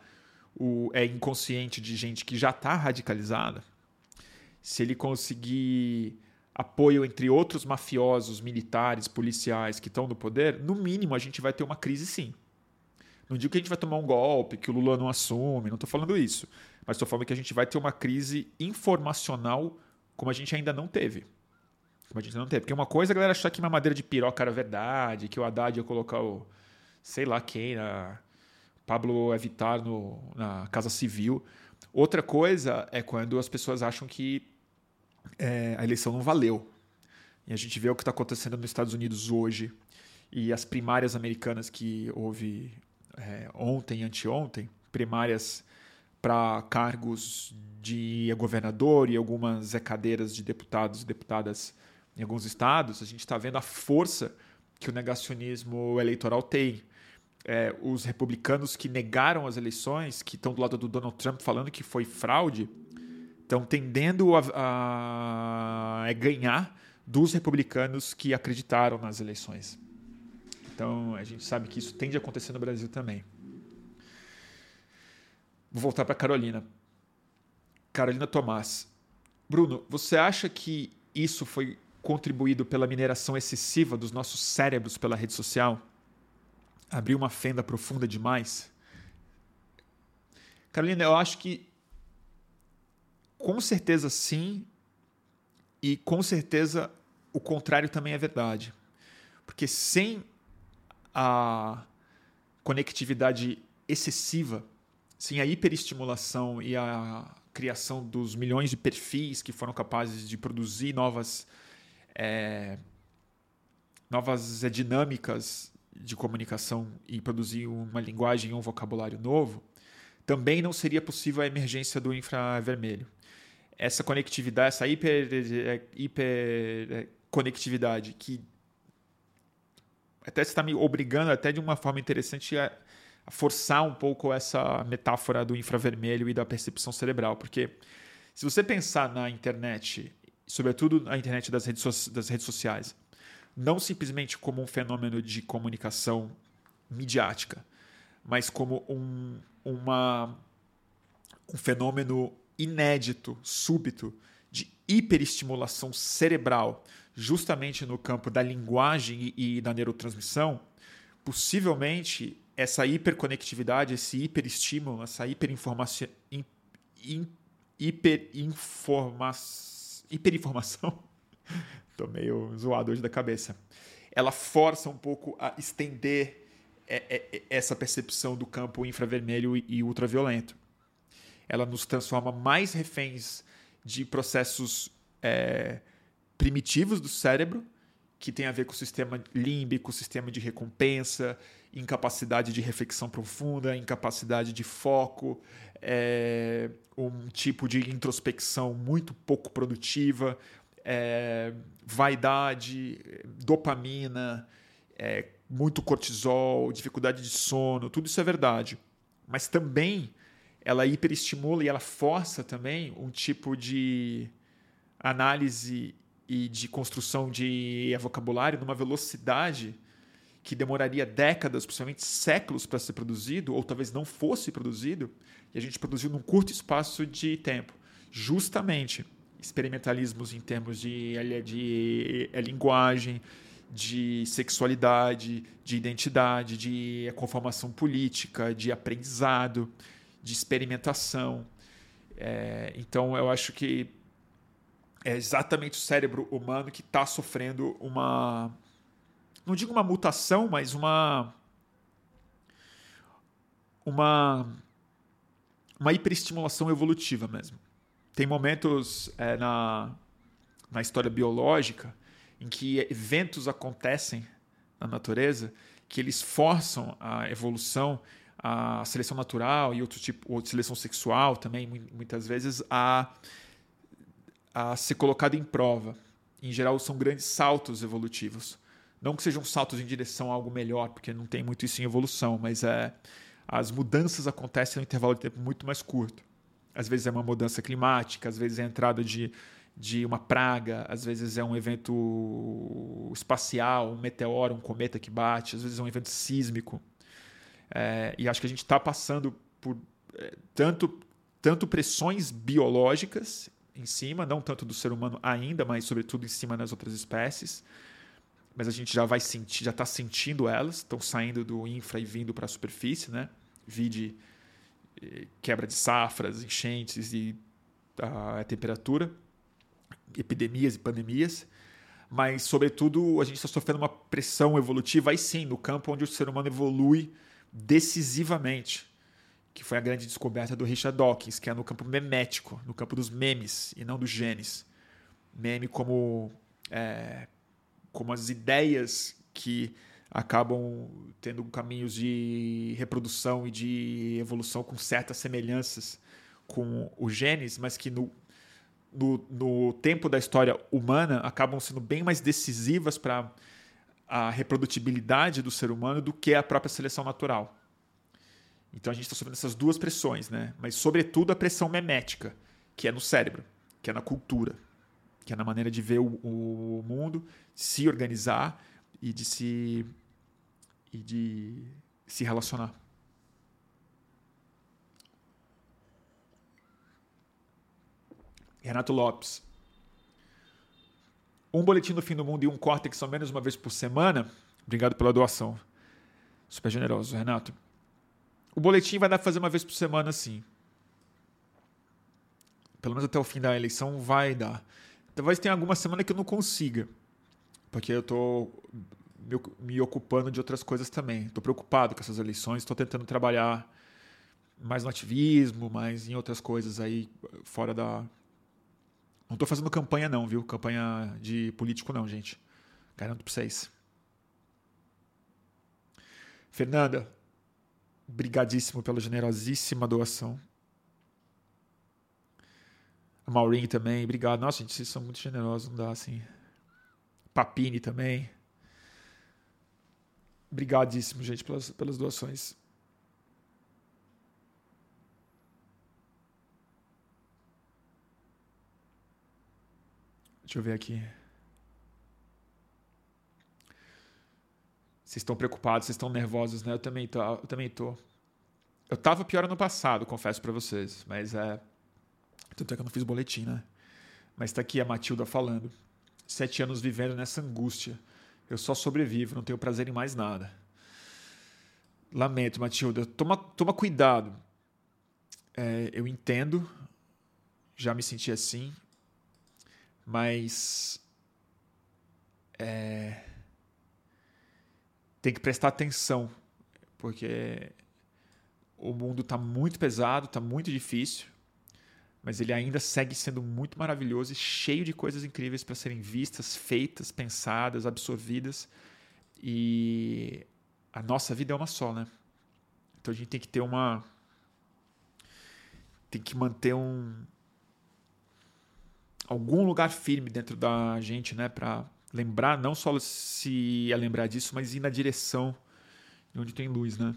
o é, inconsciente de gente que já está radicalizada, se ele conseguir apoio entre outros mafiosos, militares, policiais que estão no poder, no mínimo a gente vai ter uma crise sim. Não digo que a gente vai tomar um golpe, que o Lula não assume, não estou falando isso. Mas estou falando que a gente vai ter uma crise informacional como a gente ainda não teve. Como a gente não teve. Porque uma coisa é a galera achar que uma madeira de piroca era verdade, que o Haddad ia colocar o sei lá quem, na Pablo Evitar no, na Casa Civil. Outra coisa é quando as pessoas acham que é, a eleição não valeu. E a gente vê o que está acontecendo nos Estados Unidos hoje e as primárias americanas que houve é, ontem anteontem, primárias para cargos de governador e algumas cadeiras de deputados e deputadas em alguns estados, a gente está vendo a força que o negacionismo eleitoral tem. É, os republicanos que negaram as eleições, que estão do lado do Donald Trump falando que foi fraude, estão tendendo a, a, a ganhar dos republicanos que acreditaram nas eleições. Então a gente sabe que isso tende a acontecer no Brasil também. Vou voltar para Carolina. Carolina Tomás. Bruno, você acha que isso foi contribuído pela mineração excessiva dos nossos cérebros pela rede social? Abriu uma fenda profunda demais? Carolina, eu acho que com certeza sim, e com certeza o contrário também é verdade. Porque sem a conectividade excessiva, sem a hiperestimulação e a criação dos milhões de perfis que foram capazes de produzir novas, é, novas é, dinâmicas de comunicação e produzir uma linguagem e um vocabulário novo, também não seria possível a emergência do infravermelho. Essa conectividade, essa hiper, é, hiper conectividade que até está me obrigando até de uma forma interessante a, a forçar um pouco essa metáfora do infravermelho e da percepção cerebral, porque se você pensar na internet, sobretudo na internet das redes, so das redes sociais, não simplesmente como um fenômeno de comunicação midiática, mas como um, uma, um fenômeno inédito, súbito, de hiperestimulação cerebral, justamente no campo da linguagem e, da neurotransmissão, possivelmente essa hiperconectividade, esse hiperestímulo, essa hiperinformação, hiperinforma, hiperinformação, (laughs) (laughs) estou meio zoado hoje da cabeça, ela força um pouco a estender é, é, é, essa percepção do campo infravermelho e ultraviolento. Ela nos transforma mais reféns de processos é, primitivos do cérebro, que tem a ver com o sistema límbico, o sistema de recompensa, incapacidade de reflexão profunda, incapacidade de foco, é, um tipo de introspecção muito pouco produtiva, é, vaidade, dopamina, é, muito cortisol, dificuldade de sono, tudo isso é verdade. Mas também ela hiperestimula e ela força também um tipo de análise e de construção de vocabulário numa velocidade que demoraria décadas, possivelmente séculos para ser produzido, ou talvez não fosse produzido, e a gente produziu num curto espaço de tempo. Justamente experimentalismos em termos de, de, de eh, linguagem, de sexualidade, de identidade, de conformação política, de aprendizado, de experimentação. É, então, eu acho que é exatamente o cérebro humano que está sofrendo uma. Não digo uma mutação, mas uma. Uma. Uma hiperestimulação evolutiva mesmo. Tem momentos é, na, na história biológica em que eventos acontecem na natureza que eles forçam a evolução, a seleção natural e outro tipo, ou seleção sexual também, muitas vezes, a a ser colocado em prova. Em geral, são grandes saltos evolutivos. Não que sejam saltos em direção a algo melhor, porque não tem muito isso em evolução, mas é, as mudanças acontecem em um intervalo de tempo muito mais curto. Às vezes é uma mudança climática, às vezes é a entrada de, de uma praga, às vezes é um evento espacial, um meteoro, um cometa que bate, às vezes é um evento sísmico. É, e acho que a gente está passando por é, tanto, tanto pressões biológicas em cima, não tanto do ser humano ainda, mas sobretudo em cima das outras espécies. Mas a gente já vai sentir, já está sentindo elas, estão saindo do infra e vindo para a superfície, né? Vide quebra de safras, enchentes e a temperatura, epidemias e pandemias. Mas, sobretudo, a gente está sofrendo uma pressão evolutiva, aí sim, no campo onde o ser humano evolui decisivamente que foi a grande descoberta do Richard Dawkins, que é no campo memético, no campo dos memes e não dos genes. Meme como, é, como as ideias que acabam tendo caminhos de reprodução e de evolução com certas semelhanças com os genes, mas que no, no, no tempo da história humana acabam sendo bem mais decisivas para a reprodutibilidade do ser humano do que a própria seleção natural. Então a gente está sofrendo essas duas pressões, né? Mas sobretudo a pressão memética, que é no cérebro, que é na cultura, que é na maneira de ver o, o mundo, se organizar e de se e de se relacionar. Renato Lopes. Um boletim do fim do mundo e um córtex são menos uma vez por semana. Obrigado pela doação. Super generoso, Renato. O boletim vai dar pra fazer uma vez por semana, sim. Pelo menos até o fim da eleição vai dar. Talvez tenha alguma semana que eu não consiga. Porque eu tô me ocupando de outras coisas também. Estou preocupado com essas eleições, estou tentando trabalhar mais no ativismo, mais em outras coisas aí fora da. Não estou fazendo campanha, não, viu? Campanha de político, não, gente. Garanto para vocês. Fernanda, brigadíssimo pela generosíssima doação. A Maureen também, obrigado. Nossa, gente, vocês são muito generosos, não dá assim. Papini também. Obrigadíssimo, gente, pelas, pelas doações. Deixa eu ver aqui. Vocês estão preocupados, vocês estão nervosos, né? Eu também tô. Eu também tô. Eu tava pior ano passado, confesso para vocês, mas é. Tanto é que eu não fiz boletim, né? Mas tá aqui a Matilda falando. Sete anos vivendo nessa angústia. Eu só sobrevivo, não tenho prazer em mais nada. Lamento, Matilda. Toma, toma cuidado. É, eu entendo. Já me senti assim mas é, tem que prestar atenção, porque o mundo está muito pesado, está muito difícil, mas ele ainda segue sendo muito maravilhoso e cheio de coisas incríveis para serem vistas, feitas, pensadas, absorvidas. E a nossa vida é uma só, né? Então a gente tem que ter uma. Tem que manter um, algum lugar firme dentro da gente, né, para lembrar, não só se é lembrar disso, mas ir na direção de onde tem luz, né?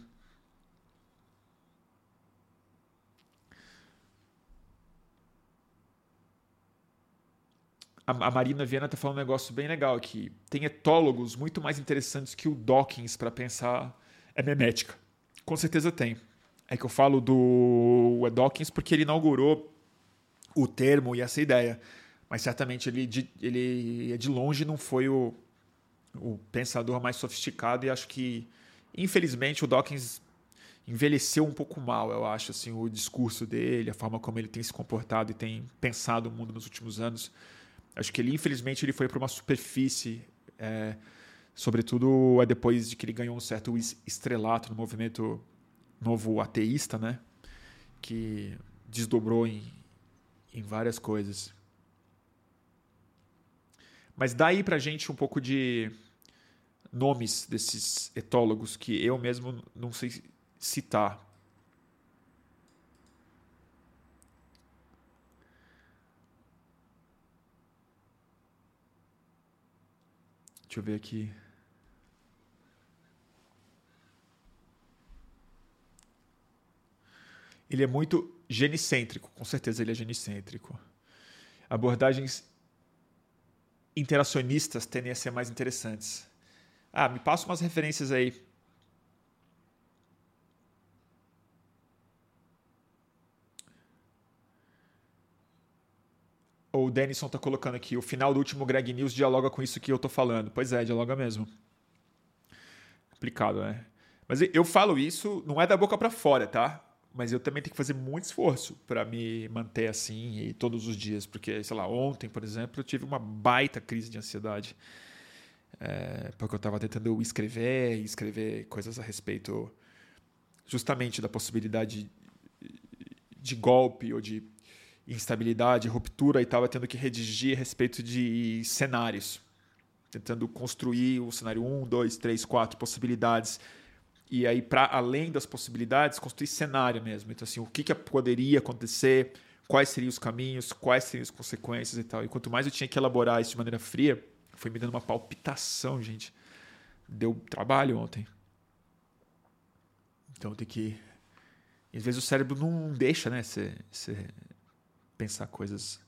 A Marina Viana está falando um negócio bem legal aqui. Tem etólogos muito mais interessantes que o Dawkins para pensar a memética. Com certeza tem. É que eu falo do Dawkins porque ele inaugurou o termo e essa ideia. Mas certamente ele, de, ele de longe não foi o, o pensador mais sofisticado e acho que, infelizmente, o Dawkins envelheceu um pouco mal, eu acho, assim, o discurso dele, a forma como ele tem se comportado e tem pensado o mundo nos últimos anos. Acho que ele, infelizmente, ele foi para uma superfície, é, sobretudo é depois de que ele ganhou um certo estrelato no movimento novo ateísta, né? Que desdobrou em, em várias coisas. Mas dá aí pra gente um pouco de nomes desses etólogos que eu mesmo não sei citar. Deixa eu ver aqui. Ele é muito genicêntrico, com certeza ele é genicêntrico. Abordagens interacionistas tendem a ser mais interessantes. Ah, me passa umas referências aí. O Denison está colocando aqui, o final do último Greg News dialoga com isso que eu estou falando. Pois é, dialoga mesmo. Complicado, né? Mas eu falo isso, não é da boca para fora, tá? mas eu também tenho que fazer muito esforço para me manter assim e todos os dias, porque, sei lá, ontem, por exemplo, eu tive uma baita crise de ansiedade, é, porque eu estava tentando escrever e escrever coisas a respeito justamente da possibilidade de golpe ou de instabilidade, ruptura, e estava tendo que redigir a respeito de cenários, tentando construir o cenário 1, 2, 3, 4 possibilidades. E aí para além das possibilidades construir cenário mesmo. Então assim o que, que poderia acontecer quais seriam os caminhos quais seriam as consequências e tal. E quanto mais eu tinha que elaborar isso de maneira fria foi me dando uma palpitação gente. Deu trabalho ontem. Então tem que às vezes o cérebro não deixa né você, pensar coisas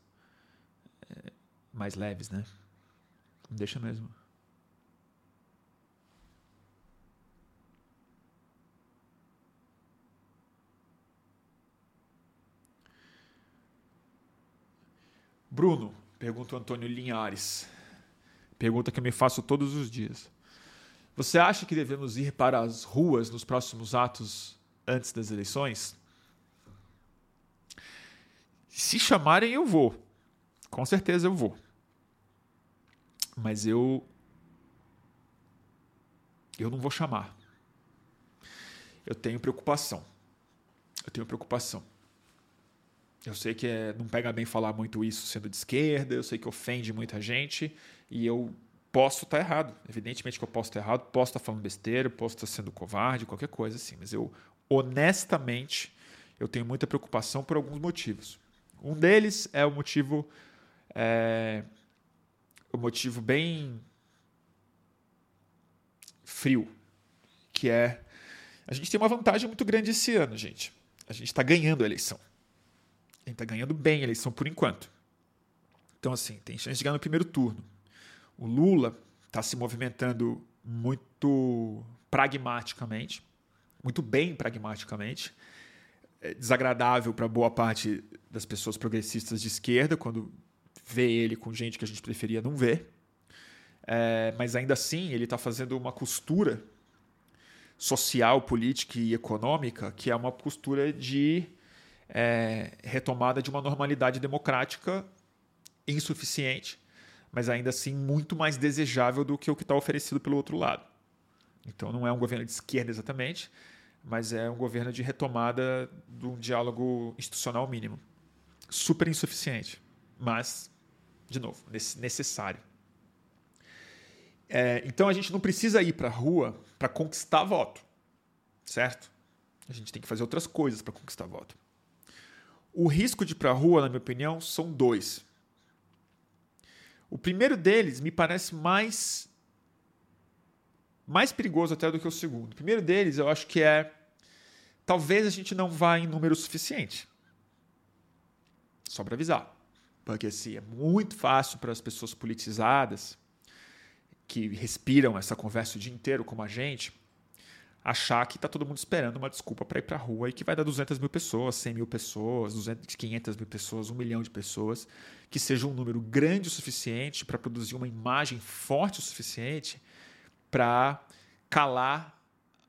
eh, mais leves né deixa mesmo Bruno, pergunta o Antônio Linhares. Pergunta que eu me faço todos os dias. Você acha que devemos ir para as ruas nos próximos atos antes das eleições? Se chamarem, eu vou. Com certeza eu vou. Mas eu Eu não vou chamar. Eu tenho preocupação. Eu tenho preocupação. Eu sei que é, não pega bem falar muito isso sendo de esquerda, eu sei que ofende muita gente e eu posso estar errado. Evidentemente que eu posso estar errado, posso estar falando besteira, posso estar sendo covarde, qualquer coisa assim, mas eu honestamente eu tenho muita preocupação por alguns motivos. Um deles é o motivo é, o motivo bem frio, que é a gente tem uma vantagem muito grande esse ano, gente. A gente está ganhando a eleição. A gente está ganhando bem a eleição por enquanto. Então, assim, tem chance de ganhar no primeiro turno. O Lula está se movimentando muito pragmaticamente, muito bem pragmaticamente. É desagradável para boa parte das pessoas progressistas de esquerda quando vê ele com gente que a gente preferia não ver. É, mas ainda assim, ele está fazendo uma costura social, política e econômica que é uma costura de é, retomada de uma normalidade democrática insuficiente, mas ainda assim muito mais desejável do que o que está oferecido pelo outro lado. Então não é um governo de esquerda exatamente, mas é um governo de retomada de um diálogo institucional mínimo. Super insuficiente, mas, de novo, necessário. É, então a gente não precisa ir para a rua para conquistar voto, certo? A gente tem que fazer outras coisas para conquistar voto. O risco de ir para a rua, na minha opinião, são dois. O primeiro deles me parece mais mais perigoso até do que o segundo. O primeiro deles, eu acho que é talvez a gente não vá em número suficiente. Só para avisar. Porque assim, é muito fácil para as pessoas politizadas que respiram essa conversa o dia inteiro como a gente, achar que está todo mundo esperando uma desculpa para ir para a rua e que vai dar 200 mil pessoas, 100 mil pessoas, 200, 500 mil pessoas, um milhão de pessoas, que seja um número grande o suficiente para produzir uma imagem forte o suficiente para calar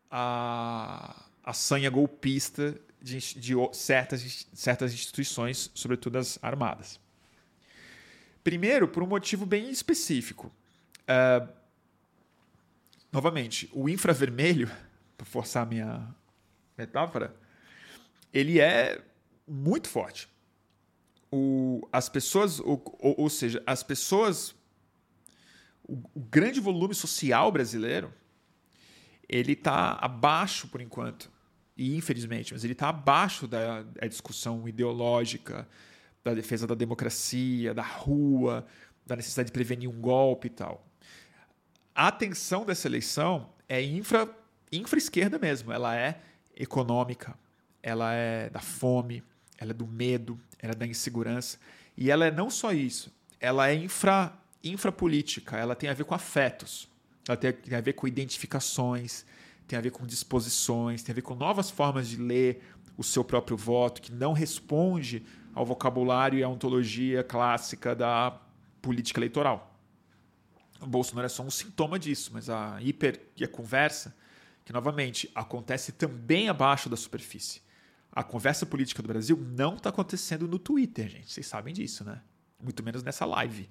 a, a sanha golpista de, de certas, certas instituições, sobretudo as armadas. Primeiro, por um motivo bem específico. Uh, novamente, o infravermelho (laughs) para forçar a minha metáfora, ele é muito forte. O, as pessoas, o, ou, ou, seja, as pessoas, o, o grande volume social brasileiro, ele está abaixo por enquanto, e infelizmente, mas ele está abaixo da, da discussão ideológica, da defesa da democracia, da rua, da necessidade de prevenir um golpe e tal. A atenção dessa eleição é infra infra-esquerda mesmo. Ela é econômica, ela é da fome, ela é do medo, ela é da insegurança. E ela é não só isso, ela é infra, infrapolítica, ela tem a ver com afetos, ela tem, a ver com identificações, tem a ver com disposições, tem a ver com novas formas de ler o seu próprio voto, que não responde ao vocabulário e à ontologia clássica da política eleitoral. O Bolsonaro é só um sintoma disso, mas a hiper e a conversa que, novamente, acontece também abaixo da superfície. A conversa política do Brasil não está acontecendo no Twitter, gente. Vocês sabem disso, né? Muito menos nessa live.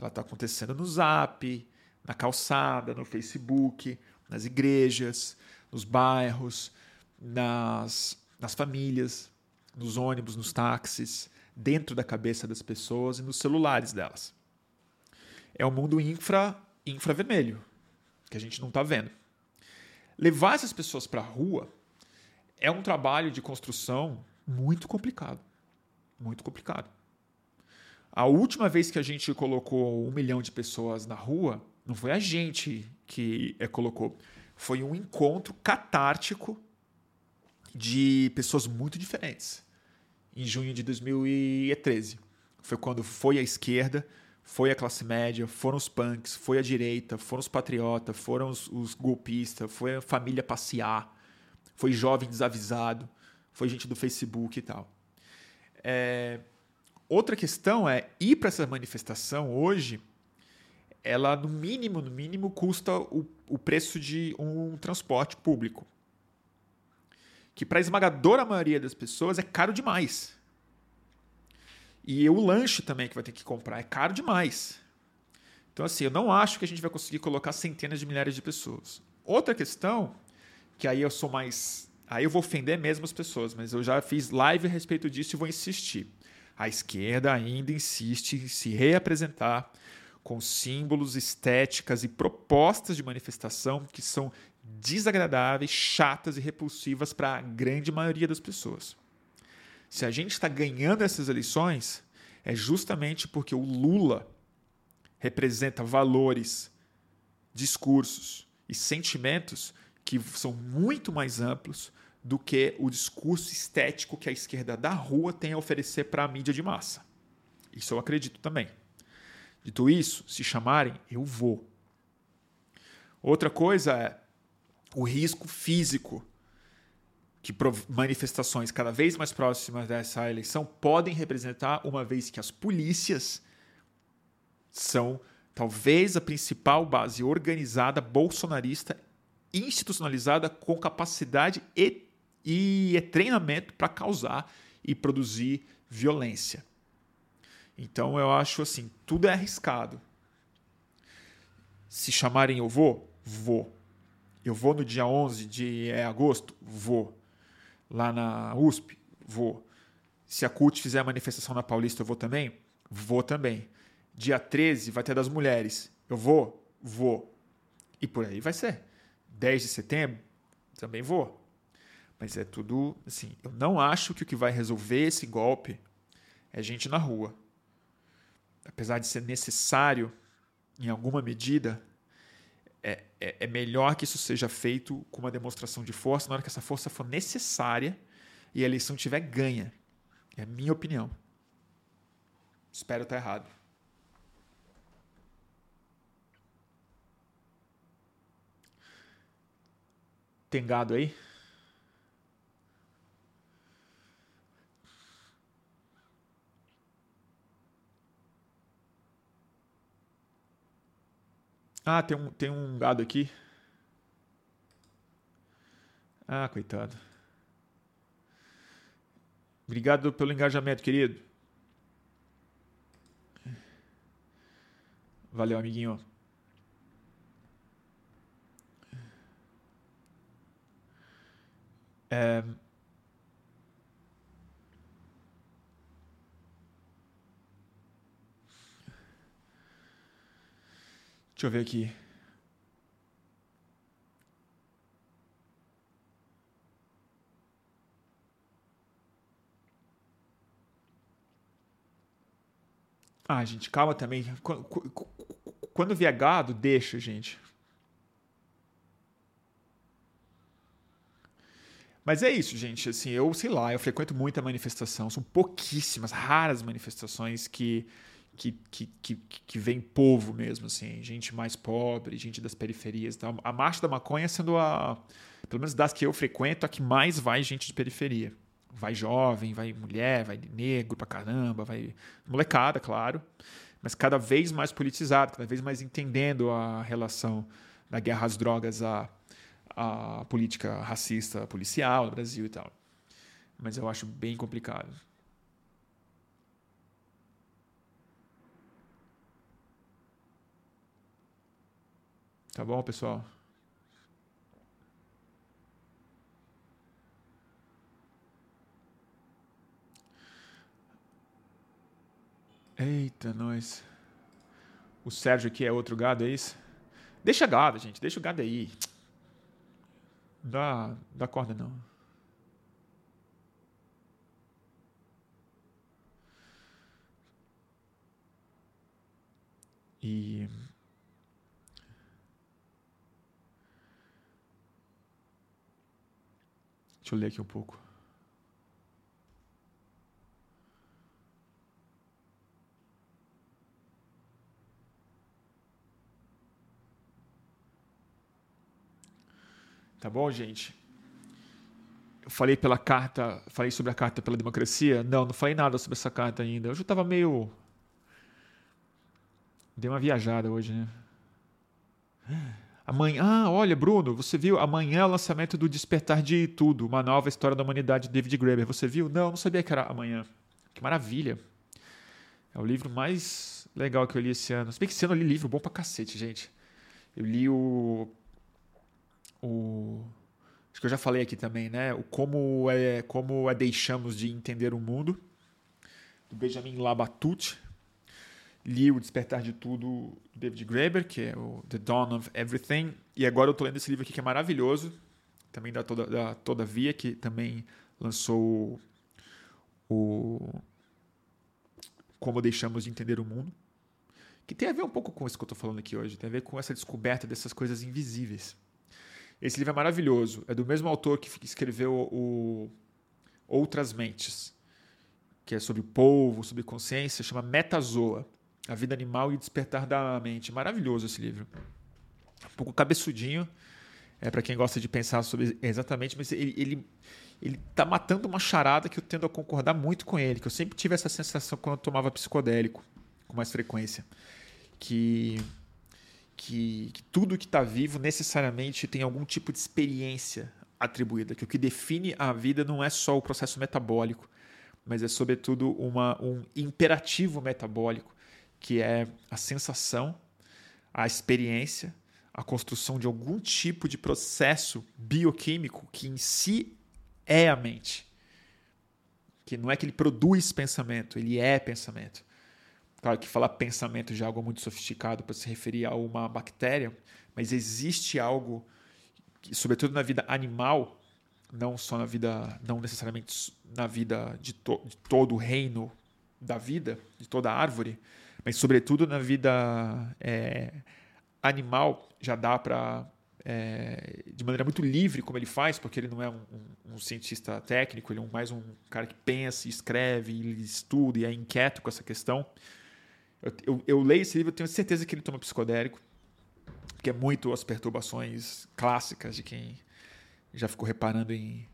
Ela está acontecendo no Zap, na calçada, no Facebook, nas igrejas, nos bairros, nas, nas famílias, nos ônibus, nos táxis, dentro da cabeça das pessoas e nos celulares delas. É um mundo infra, infravermelho, que a gente não está vendo. Levar essas pessoas para a rua é um trabalho de construção muito complicado. Muito complicado. A última vez que a gente colocou um milhão de pessoas na rua, não foi a gente que é, colocou. Foi um encontro catártico de pessoas muito diferentes. Em junho de 2013. Foi quando foi a esquerda foi a classe média, foram os punks, foi a direita, foram os patriotas, foram os, os golpistas, foi a família passear, foi jovem desavisado, foi gente do Facebook e tal. É... Outra questão é ir para essa manifestação hoje, ela no mínimo, no mínimo custa o, o preço de um transporte público, que para a esmagadora maioria das pessoas é caro demais. E o lanche também que vai ter que comprar é caro demais. Então, assim, eu não acho que a gente vai conseguir colocar centenas de milhares de pessoas. Outra questão, que aí eu sou mais. Aí eu vou ofender mesmo as pessoas, mas eu já fiz live a respeito disso e vou insistir. A esquerda ainda insiste em se reapresentar com símbolos, estéticas e propostas de manifestação que são desagradáveis, chatas e repulsivas para a grande maioria das pessoas. Se a gente está ganhando essas eleições, é justamente porque o Lula representa valores, discursos e sentimentos que são muito mais amplos do que o discurso estético que a esquerda da rua tem a oferecer para a mídia de massa. Isso eu acredito também. Dito isso, se chamarem, eu vou. Outra coisa é o risco físico que manifestações cada vez mais próximas dessa eleição podem representar, uma vez que as polícias são talvez a principal base organizada bolsonarista institucionalizada com capacidade e, e treinamento para causar e produzir violência. Então eu acho assim, tudo é arriscado. Se chamarem eu vou, vou. Eu vou no dia 11 de agosto, vou lá na USP? Vou. Se a CUT fizer a manifestação na Paulista, eu vou também? Vou também. Dia 13 vai ter das mulheres. Eu vou? Vou. E por aí vai ser. 10 de setembro, também vou. Mas é tudo assim. Eu não acho que o que vai resolver esse golpe é gente na rua. Apesar de ser necessário, em alguma medida, é, é, é, melhor que isso seja feito com uma demonstração de força na hora que essa força for necessária e a eleição tiver ganha. É a minha opinião. Espero estar errado. Tem gado aí? Ah, tem um, tem um gado aqui. Ah, coitado. Obrigado pelo engajamento, querido. Valeu, amiguinho. É... Deixa eu ver aqui. Ah, gente, calma também. Quando vier gado, deixa, gente. Mas é isso, gente. Assim, eu sei lá, eu frequento muita manifestação. São pouquíssimas, raras manifestações que que, que, que, que vem povo mesmo, assim, gente mais pobre, gente das periferias. A Marcha da Maconha sendo a, pelo menos das que eu frequento, a que mais vai gente de periferia. Vai jovem, vai mulher, vai negro pra caramba, vai molecada, claro, mas cada vez mais politizado, cada vez mais entendendo a relação da guerra às drogas à, à política racista policial no Brasil e tal. Mas eu acho bem complicado. Tá bom, pessoal? Eita, nós. O Sérgio aqui é outro gado, é isso? Deixa gado, gente. Deixa o gado aí. Dá, dá corda, não. E Deixa eu ler aqui um pouco. Tá bom, gente? Eu falei pela carta, falei sobre a carta pela democracia? Não, não falei nada sobre essa carta ainda. Hoje eu estava meio. Dei uma viajada hoje, né? Amanhã, ah, olha, Bruno, você viu? Amanhã é o lançamento do Despertar de Tudo, uma nova história da humanidade de David Graeber. Você viu? Não, não sabia que era amanhã. Que maravilha. É o livro mais legal que eu li esse ano. Se bem que esse ano eu li livro bom pra cacete, gente. Eu li o o acho que eu já falei aqui também, né? O como é como é deixamos de entender o mundo do Benjamin Labatut. Li o Despertar de Tudo do David Graeber, que é o The Dawn of Everything, e agora eu estou lendo esse livro aqui que é maravilhoso, também da Toda da Todavia, que também lançou o Como Deixamos de Entender o Mundo, que tem a ver um pouco com isso que eu estou falando aqui hoje, tem a ver com essa descoberta dessas coisas invisíveis. Esse livro é maravilhoso. É do mesmo autor que escreveu o Outras Mentes, que é sobre o povo, sobre consciência, chama Metazoa, A Vida Animal e o Despertar da Mente. Maravilhoso esse livro. Um pouco cabeçudinho, é para quem gosta de pensar sobre exatamente, mas ele, ele ele tá matando uma charada que eu tendo a concordar muito com ele, que eu sempre tive essa sensação quando eu tomava psicodélico com mais frequência, que que, que tudo que está vivo necessariamente tem algum tipo de experiência atribuída, que o que define a vida não é só o processo metabólico, mas é sobretudo uma, um imperativo metabólico, que é a sensação, a experiência, a construção de algum tipo de processo bioquímico que em si é a mente. Que não é que ele produz pensamento, ele é pensamento. Claro que falar pensamento já é algo muito sofisticado para se referir a uma bactéria, mas existe algo, que, sobretudo na vida animal, não só na vida, não necessariamente na vida de, to, de todo o reino da vida, de toda a árvore, mas sobretudo na vida é, animal, já dá para é, de maneira muito livre, como ele faz, porque ele não é um, um, um, cientista técnico, ele é mais um cara que pensa, escreve, estuda e é inquieto com essa questão. Eu, eu, eu leio esse livro, eu tenho certeza que ele toma psicodélico, que é muito as perturbações clássicas de quem já ficou reparando em.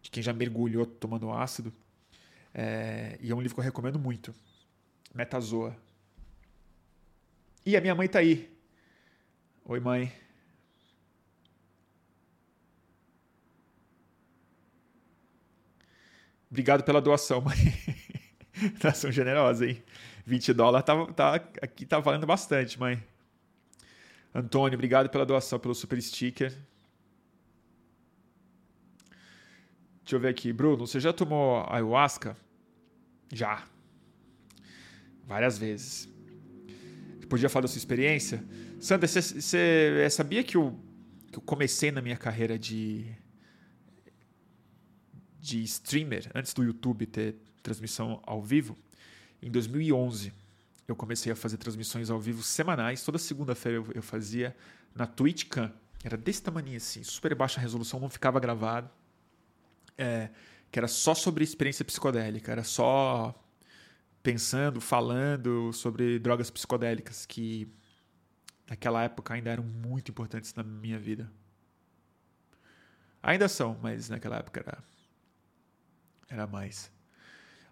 de quem já mergulhou tomando ácido. É, e é um livro que eu recomendo muito. Metazoa. E a minha mãe tá aí. Oi, mãe. Obrigado pela doação, mãe. (laughs) doação generosa, hein? 20 dólares tá, tá, aqui tá valendo bastante, mãe. Antônio, obrigado pela doação, pelo super sticker. Deixa eu ver aqui. Bruno, você já tomou ayahuasca? Já. Várias vezes. Podia falar da sua experiência? Sandra, você, você sabia que eu, que eu comecei na minha carreira de, de streamer, antes do YouTube ter transmissão ao vivo? Em 2011, eu comecei a fazer transmissões ao vivo semanais. Toda segunda-feira eu, eu, fazia na TwitchCam. Era desse tamanho assim, super baixa resolução, não ficava gravado. É, que era só sobre experiência psicodélica, era só pensando, falando sobre drogas psicodélicas que naquela época ainda eram muito importantes na minha vida. Ainda são, mas naquela época era, era mais.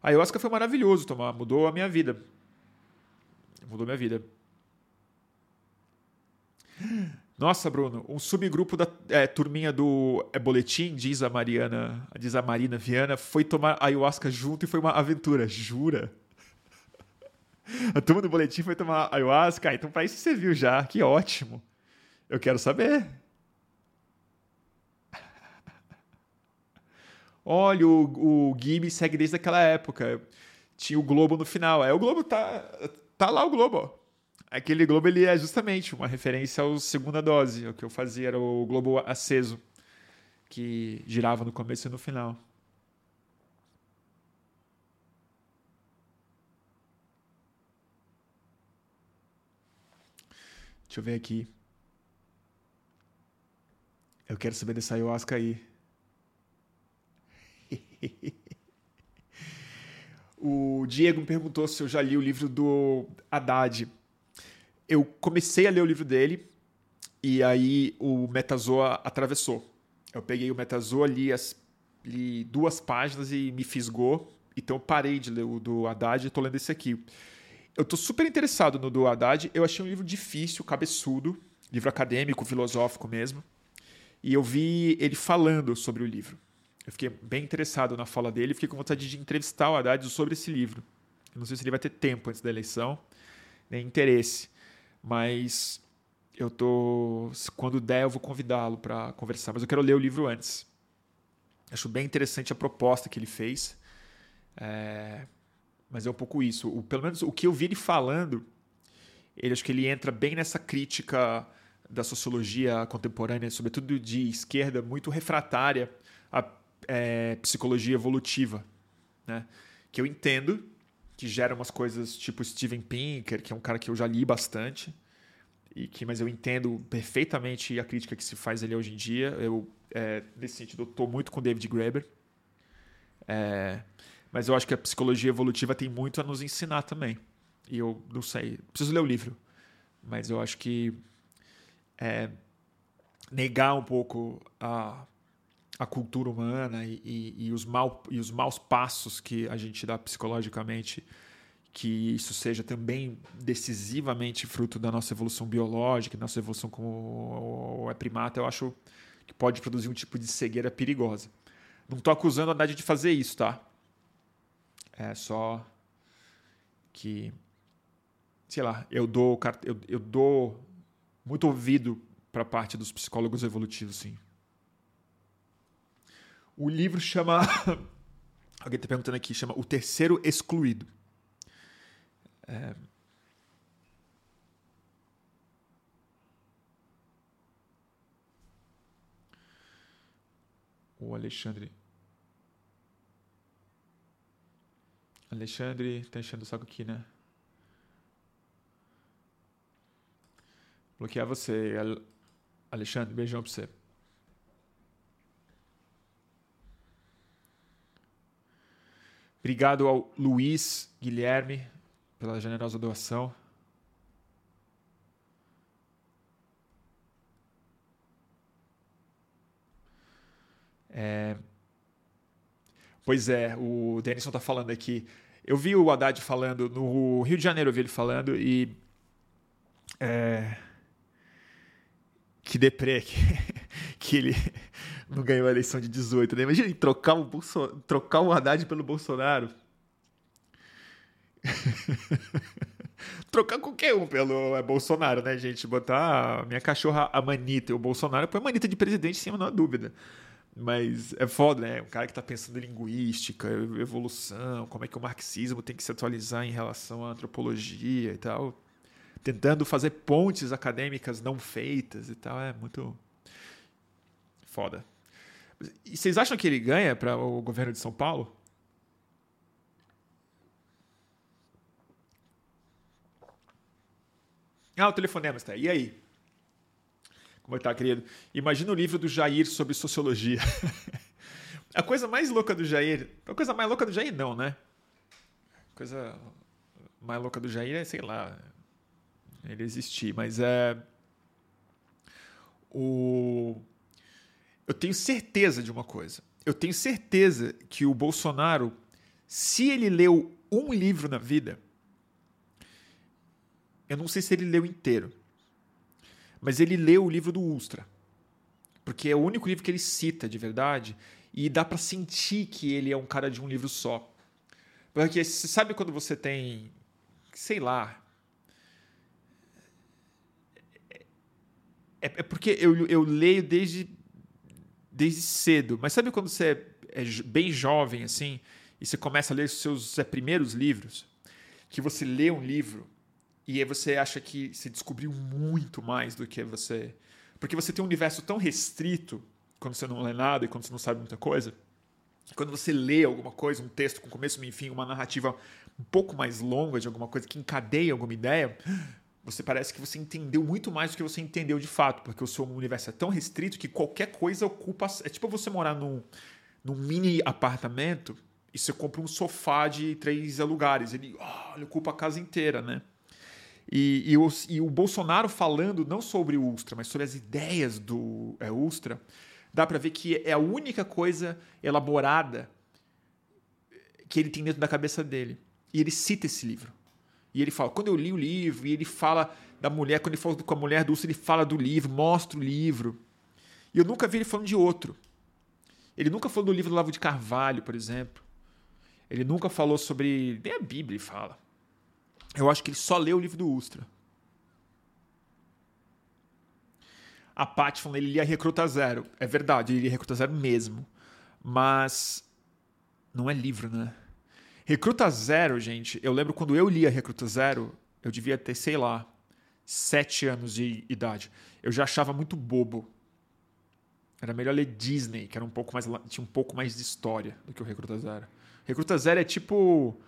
A ayahuasca foi maravilhoso tomar, mudou a minha vida. Mudou minha vida. Nossa, Bruno, um subgrupo da é, turminha do é, Boletim, diz a Mariana, diz a Marina Viana, foi tomar ayahuasca junto e foi uma aventura. Jura? A turma do Boletim foi tomar ayahuasca? Ah, então para isso você viu já, que ótimo. Eu quero saber. Olha, o, o me segue desde aquela época. Tinha o Globo no final. É, o Globo tá, tá lá o Globo. Aquele Globo ele é justamente uma referência ao segunda dose. O que eu fazia era o Globo aceso, que girava no começo e no final. Deixa eu ver aqui. Eu quero saber dessa ayahuasca aí. (laughs) o Diego me perguntou se eu já li o livro do Haddad. Eu comecei a ler o livro dele e aí o Metazoa atravessou. Eu peguei o Metazoa, li, as, li duas páginas e me fisgou. Então eu parei de ler o do Haddad e estou lendo esse aqui. Eu estou super interessado no do Haddad. Eu achei um livro difícil, cabeçudo, livro acadêmico, filosófico mesmo. E eu vi ele falando sobre o livro. Eu fiquei bem interessado na fala dele, fiquei com vontade de entrevistar o Haddad sobre esse livro. Eu não sei se ele vai ter tempo antes da eleição, nem interesse, mas eu tô. Quando der, eu vou convidá-lo para conversar, mas eu quero ler o livro antes. Acho bem interessante a proposta que ele fez. É, mas é um pouco isso. O, pelo menos o que eu vi ele falando, ele acho que ele entra bem nessa crítica da sociologia contemporânea, sobretudo de esquerda, muito refratária à é, psicologia evolutiva, né? Que eu entendo que gera umas coisas tipo Steven Pinker, que é um cara que eu já li bastante, e que mas eu entendo perfeitamente a crítica que se faz ali hoje em dia. Eu é, nesse sentido eu estou muito com David Graeber. É, mas eu acho que a psicologia evolutiva tem muito a nos ensinar também. E eu não sei, preciso ler o livro, mas eu acho que é, negar um pouco a, a cultura humana e, e, e, os mal, e os maus passos que a gente dá psicologicamente, que isso seja também decisivamente fruto da nossa evolução biológica, nossa evolução como é primata, eu acho que pode produzir um tipo de cegueira perigosa. Não estou acusando a Haddad de fazer isso, tá? É só que, sei lá, eu dou, eu, eu dou muito ouvido para a parte dos psicólogos evolutivos, sim. O livro chama. (laughs) Alguém está perguntando aqui, chama O Terceiro Excluído. É... O Alexandre Alexandre tá enchendo o saco aqui, né? Bloquear você, Alexandre. Beijão pra você. Obrigado ao Luiz Guilherme pela generosa doação. É... Pois é, o Denison está falando aqui. Eu vi o Haddad falando no Rio de Janeiro, eu vi ele falando e. É, que deprê (laughs) que, que ele não ganhou a eleição de 18. Né? Imagina trocar o, Bolso, trocar o Haddad pelo Bolsonaro. (laughs) trocar qualquer um pelo é, Bolsonaro, né, gente? Botar a minha cachorra, a Manita, e o Bolsonaro, põe a Manita de presidente, sim, não há dúvida. Mas é foda, né? Um cara que está pensando em linguística, evolução, como é que o marxismo tem que se atualizar em relação à antropologia e tal. Tentando fazer pontes acadêmicas não feitas e tal. É muito foda. E vocês acham que ele ganha para o governo de São Paulo? Ah, o telefonema está. E aí? Como está, querido? Imagina o livro do Jair sobre sociologia. (laughs) a coisa mais louca do Jair. A coisa mais louca do Jair, não, né? A coisa mais louca do Jair é, sei lá, ele existir, mas é. O... Eu tenho certeza de uma coisa. Eu tenho certeza que o Bolsonaro, se ele leu um livro na vida, eu não sei se ele leu inteiro mas ele leu o livro do Ustra. Porque é o único livro que ele cita de verdade e dá para sentir que ele é um cara de um livro só. Porque você sabe quando você tem, sei lá. É, é porque eu, eu leio desde, desde cedo, mas sabe quando você é, é bem jovem assim e você começa a ler os seus é, primeiros livros? Que você lê um livro e aí você acha que você descobriu muito mais do que você. Porque você tem um universo tão restrito quando você não lê nada e quando você não sabe muita coisa. Quando você lê alguma coisa, um texto com começo, meio fim, uma narrativa um pouco mais longa de alguma coisa que encadeia alguma ideia, você parece que você entendeu muito mais do que você entendeu de fato, porque o seu universo é tão restrito que qualquer coisa ocupa. É tipo você morar num, num mini apartamento e você compra um sofá de três lugares. Ele, oh, ele ocupa a casa inteira, né? E, e, o, e o Bolsonaro falando não sobre o Ustra, mas sobre as ideias do é, Ustra, dá para ver que é a única coisa elaborada que ele tem dentro da cabeça dele. E ele cita esse livro. E ele fala, quando eu li o livro, e ele fala da mulher, quando ele fala com a mulher do Ustra, ele fala do livro, mostra o livro. E eu nunca vi ele falando de outro. Ele nunca falou do livro do Lavo de Carvalho, por exemplo. Ele nunca falou sobre. Nem a Bíblia fala. Eu acho que ele só leu o livro do Ustra. a Paty falando ele lia Recruta Zero. É verdade, ele lia Recruta Zero mesmo. Mas não é livro, né? Recruta Zero, gente, eu lembro quando eu lia Recruta Zero, eu devia ter, sei lá, sete anos de idade. Eu já achava muito bobo. Era melhor ler Disney, que era um pouco mais, tinha um pouco mais de história do que o Recruta Zero. Recruta Zero é tipo.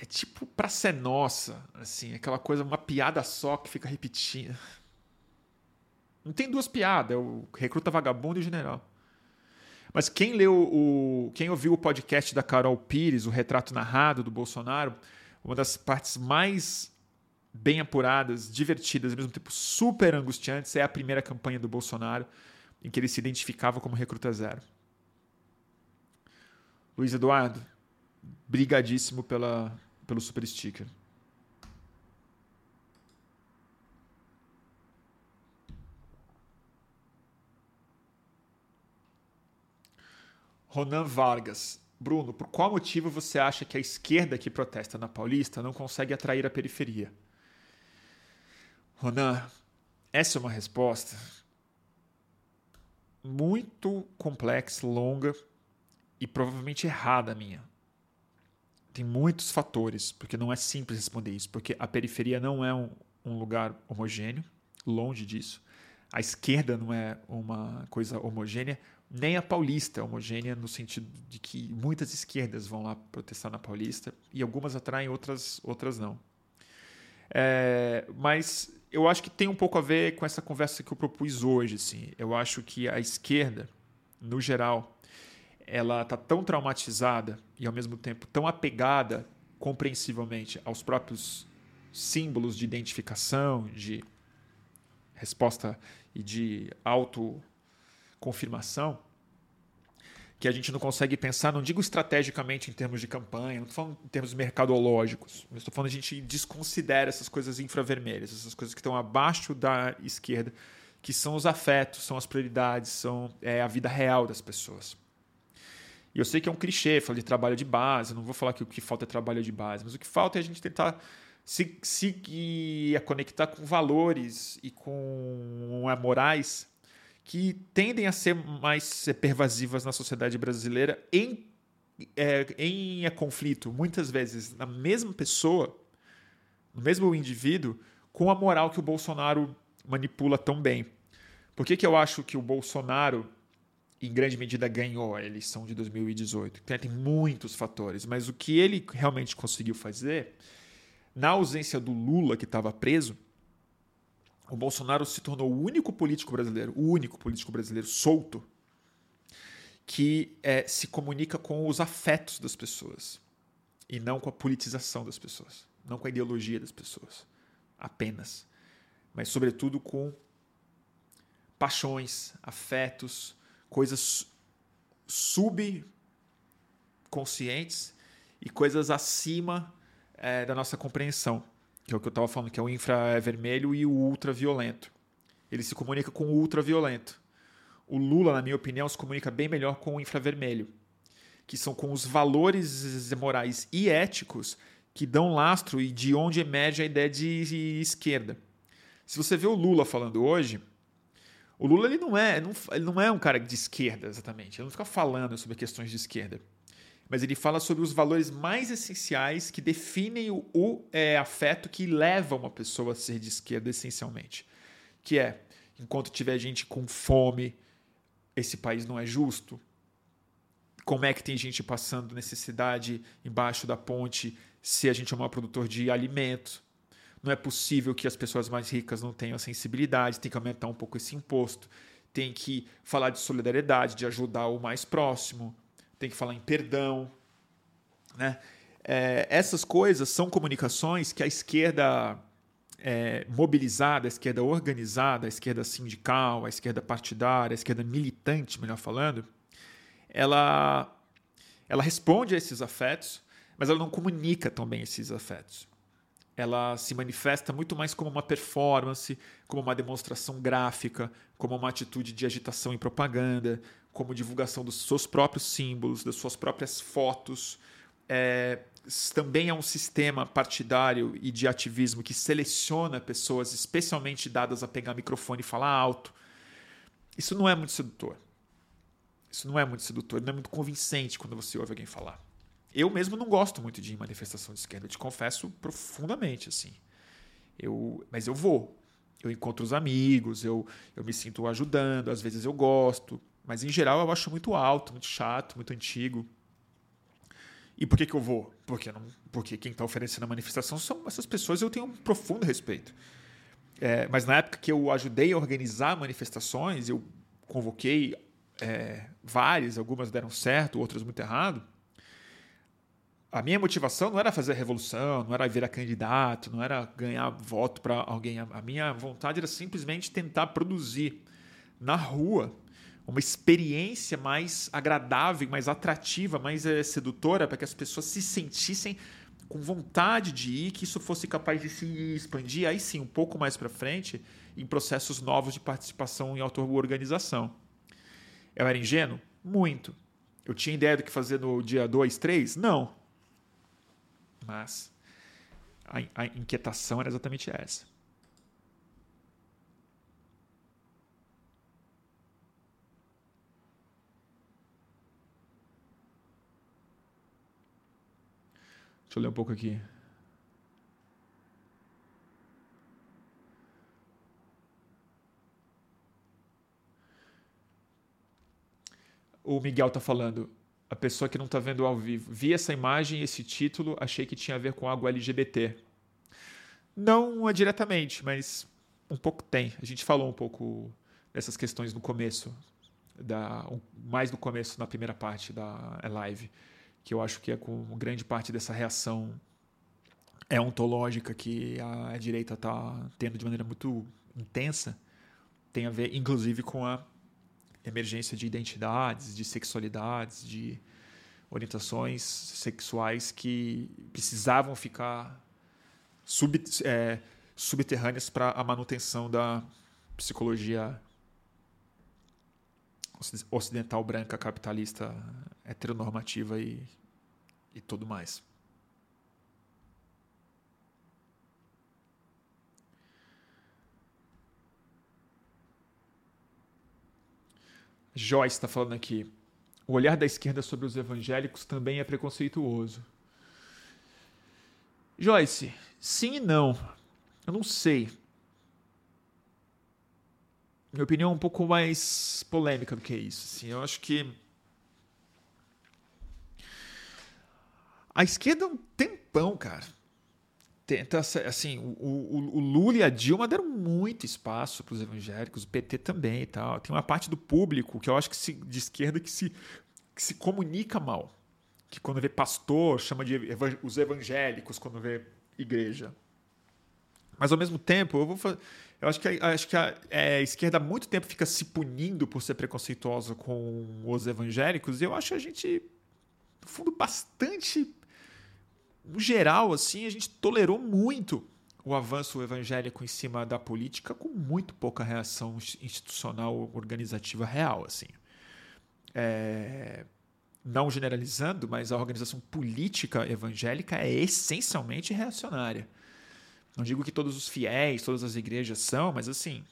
É tipo pra ser nossa, assim, aquela coisa, uma piada só que fica repetindo. Não tem duas piadas, é o Recruta Vagabundo e o General. Mas quem leu o. Quem ouviu o podcast da Carol Pires, o retrato narrado do Bolsonaro, uma das partes mais bem apuradas, divertidas, ao mesmo tempo super angustiantes, é a primeira campanha do Bolsonaro, em que ele se identificava como recruta zero. Luiz Eduardo, brigadíssimo pela, pelo super sticker. Ronan Vargas. Bruno, por qual motivo você acha que a esquerda que protesta na Paulista não consegue atrair a periferia? Ronan, essa é uma resposta muito complexa, longa e provavelmente errada minha. Tem muitos fatores, porque não é simples responder isso, porque a periferia não é um, um lugar homogêneo, longe disso. A esquerda não é uma coisa homogênea, nem a paulista é homogênea, no sentido de que muitas esquerdas vão lá protestar na paulista e algumas atraem, outras, outras não. É, mas eu acho que tem um pouco a ver com essa conversa que eu propus hoje. Assim. Eu acho que a esquerda, no geral, ela está tão traumatizada e ao mesmo tempo tão apegada, compreensivelmente, aos próprios símbolos de identificação, de resposta e de autoconfirmação, que a gente não consegue pensar, não digo estrategicamente em termos de campanha, não estou falando em termos mercadológicos, mas estou falando a gente desconsidera essas coisas infravermelhas, essas coisas que estão abaixo da esquerda, que são os afetos, são as prioridades, são é, a vida real das pessoas. E eu sei que é um clichê falar de trabalho de base, não vou falar que o que falta é trabalho de base, mas o que falta é a gente tentar se, a conectar com valores e com é, morais que tendem a ser mais pervasivas na sociedade brasileira em, é, em é, conflito, muitas vezes, na mesma pessoa, no mesmo indivíduo, com a moral que o Bolsonaro manipula tão bem. Por que, que eu acho que o Bolsonaro, em grande medida, ganhou a eleição de 2018? Tem, tem muitos fatores, mas o que ele realmente conseguiu fazer, na ausência do Lula, que estava preso, o Bolsonaro se tornou o único político brasileiro, o único político brasileiro solto, que é, se comunica com os afetos das pessoas e não com a politização das pessoas, não com a ideologia das pessoas, apenas, mas sobretudo com paixões, afetos, coisas subconscientes e coisas acima é, da nossa compreensão que é o que eu estava falando, que é o infravermelho e o ultraviolento. Ele se comunica com o ultraviolento. O Lula, na minha opinião, se comunica bem melhor com o infravermelho, que são com os valores morais e éticos que dão lastro e de onde emerge a ideia de esquerda. Se você vê o Lula falando hoje, o Lula ele não é, ele não é um cara de esquerda exatamente. Ele não fica falando sobre questões de esquerda mas ele fala sobre os valores mais essenciais que definem o, o é, afeto que leva uma pessoa a ser de esquerda, essencialmente. Que é, enquanto tiver gente com fome, esse país não é justo. Como é que tem gente passando necessidade embaixo da ponte se a gente é um produtor de alimento? Não é possível que as pessoas mais ricas não tenham sensibilidade, tem que aumentar um pouco esse imposto, tem que falar de solidariedade, de ajudar o mais próximo, tem que falar em perdão. Né? É, essas coisas são comunicações que a esquerda é, mobilizada, a esquerda organizada, a esquerda sindical, a esquerda partidária, a esquerda militante, melhor falando, ela, ela responde a esses afetos, mas ela não comunica também esses afetos. Ela se manifesta muito mais como uma performance, como uma demonstração gráfica, como uma atitude de agitação e propaganda, como divulgação dos seus próprios símbolos, das suas próprias fotos, é, também é um sistema partidário e de ativismo que seleciona pessoas especialmente dadas a pegar microfone e falar alto. Isso não é muito sedutor. Isso não é muito sedutor, não é muito convincente quando você ouve alguém falar. Eu mesmo não gosto muito de manifestação de esquerda, eu te confesso profundamente assim. Eu, mas eu vou. Eu encontro os amigos, eu, eu me sinto ajudando, às vezes eu gosto, mas em geral eu acho muito alto, muito chato, muito antigo. E por que, que eu vou? Porque, não, porque quem está oferecendo a manifestação são essas pessoas eu tenho um profundo respeito. É, mas na época que eu ajudei a organizar manifestações, eu convoquei é, várias, algumas deram certo, outras muito errado. A minha motivação não era fazer revolução, não era virar candidato, não era ganhar voto para alguém. A minha vontade era simplesmente tentar produzir na rua uma experiência mais agradável, mais atrativa, mais é, sedutora, para que as pessoas se sentissem com vontade de ir, que isso fosse capaz de se expandir, aí sim, um pouco mais para frente, em processos novos de participação em auto-organização. Eu era ingênuo? Muito. Eu tinha ideia do que fazer no dia 2, 3? Não. Mas a, a inquietação era exatamente essa. Deixa eu ler um pouco aqui. O Miguel está falando, a pessoa que não está vendo ao vivo. Vi essa imagem, esse título, achei que tinha a ver com algo LGBT. Não é diretamente, mas um pouco tem. A gente falou um pouco dessas questões no começo, da, mais no começo, na primeira parte da live que eu acho que é com grande parte dessa reação é ontológica que a direita está tendo de maneira muito intensa, tem a ver, inclusive, com a emergência de identidades, de sexualidades, de orientações sexuais que precisavam ficar sub, é, subterrâneas para a manutenção da psicologia ocidental branca capitalista heteronormativa e e tudo mais. Joyce está falando aqui. O olhar da esquerda sobre os evangélicos também é preconceituoso. Joyce, sim e não. Eu não sei. Minha opinião é um pouco mais polêmica do que isso. Assim, eu acho que A esquerda é um tempão, cara. Tenta, assim, o, o, o Lula e a Dilma deram muito espaço para os evangélicos, o PT também e tal. Tem uma parte do público que eu acho que se, de esquerda que se, que se comunica mal. Que quando vê pastor, chama de os evangélicos, quando vê igreja. Mas ao mesmo tempo, eu vou fazer, eu acho que, acho que a, é, a, esquerda há muito tempo fica se punindo por ser preconceituosa com os evangélicos, e eu acho a gente, no fundo, bastante no geral, assim, a gente tolerou muito o avanço evangélico em cima da política com muito pouca reação institucional organizativa real, assim. É, não generalizando, mas a organização política evangélica é essencialmente reacionária. Não digo que todos os fiéis, todas as igrejas são, mas assim,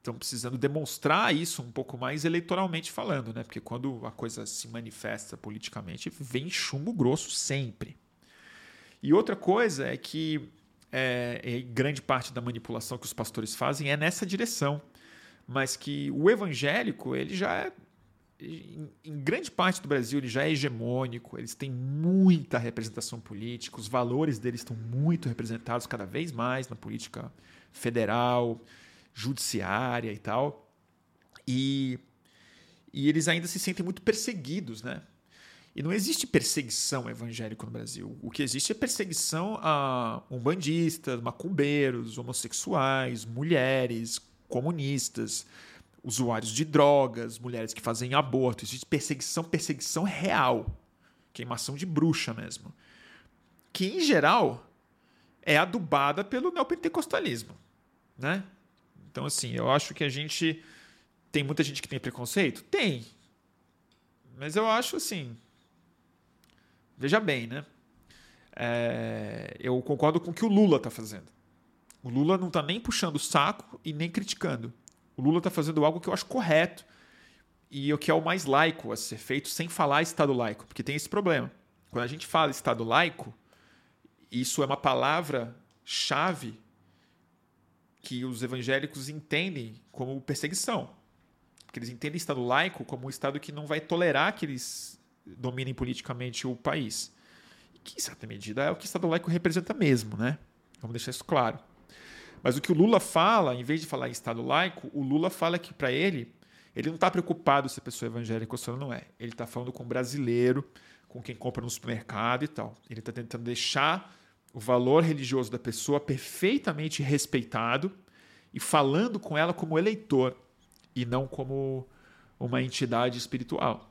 estão precisando demonstrar isso um pouco mais eleitoralmente falando, né? Porque quando a coisa se manifesta politicamente, vem chumbo grosso sempre. E outra coisa é que é, é, grande parte da manipulação que os pastores fazem é nessa direção, mas que o evangélico ele já é em, grande parte do Brasil ele já é hegemônico, eles têm muita representação política, os valores deles estão muito representados cada vez mais na política federal, judiciária e tal. E, e eles ainda se sentem muito perseguidos, né? E não existe perseguição evangélica no Brasil. O que existe é perseguição a umbandistas, macumbeiros, homossexuais, mulheres, comunistas, usuários de drogas, mulheres que fazem aborto. Existe perseguição, perseguição real. Queimação de bruxa mesmo. Que, em geral, é adubada pelo neopentecostalismo. Né? Então, assim, eu acho que a gente. Tem muita gente que tem preconceito? Tem. Mas eu acho assim. Veja bem, né? É, eu concordo com o que o Lula está fazendo. O Lula não está nem puxando o saco e nem criticando. O Lula está fazendo algo que eu acho correto e o que é o mais laico a ser feito sem falar Estado laico, porque tem esse problema. Quando a gente fala Estado laico, isso é uma palavra-chave que os evangélicos entendem como perseguição. Porque eles entendem Estado laico como um Estado que não vai tolerar que eles dominem politicamente o país. Que, em certa medida, é o que o Estado laico representa mesmo, né? Vamos deixar isso claro. Mas o que o Lula fala, em vez de falar em Estado laico, o Lula fala que, para ele, ele não está preocupado se a pessoa é evangélica ou se ela não é. Ele está falando com o brasileiro, com quem compra no supermercado e tal. Ele está tentando deixar o valor religioso da pessoa perfeitamente respeitado e falando com ela como eleitor e não como uma entidade espiritual.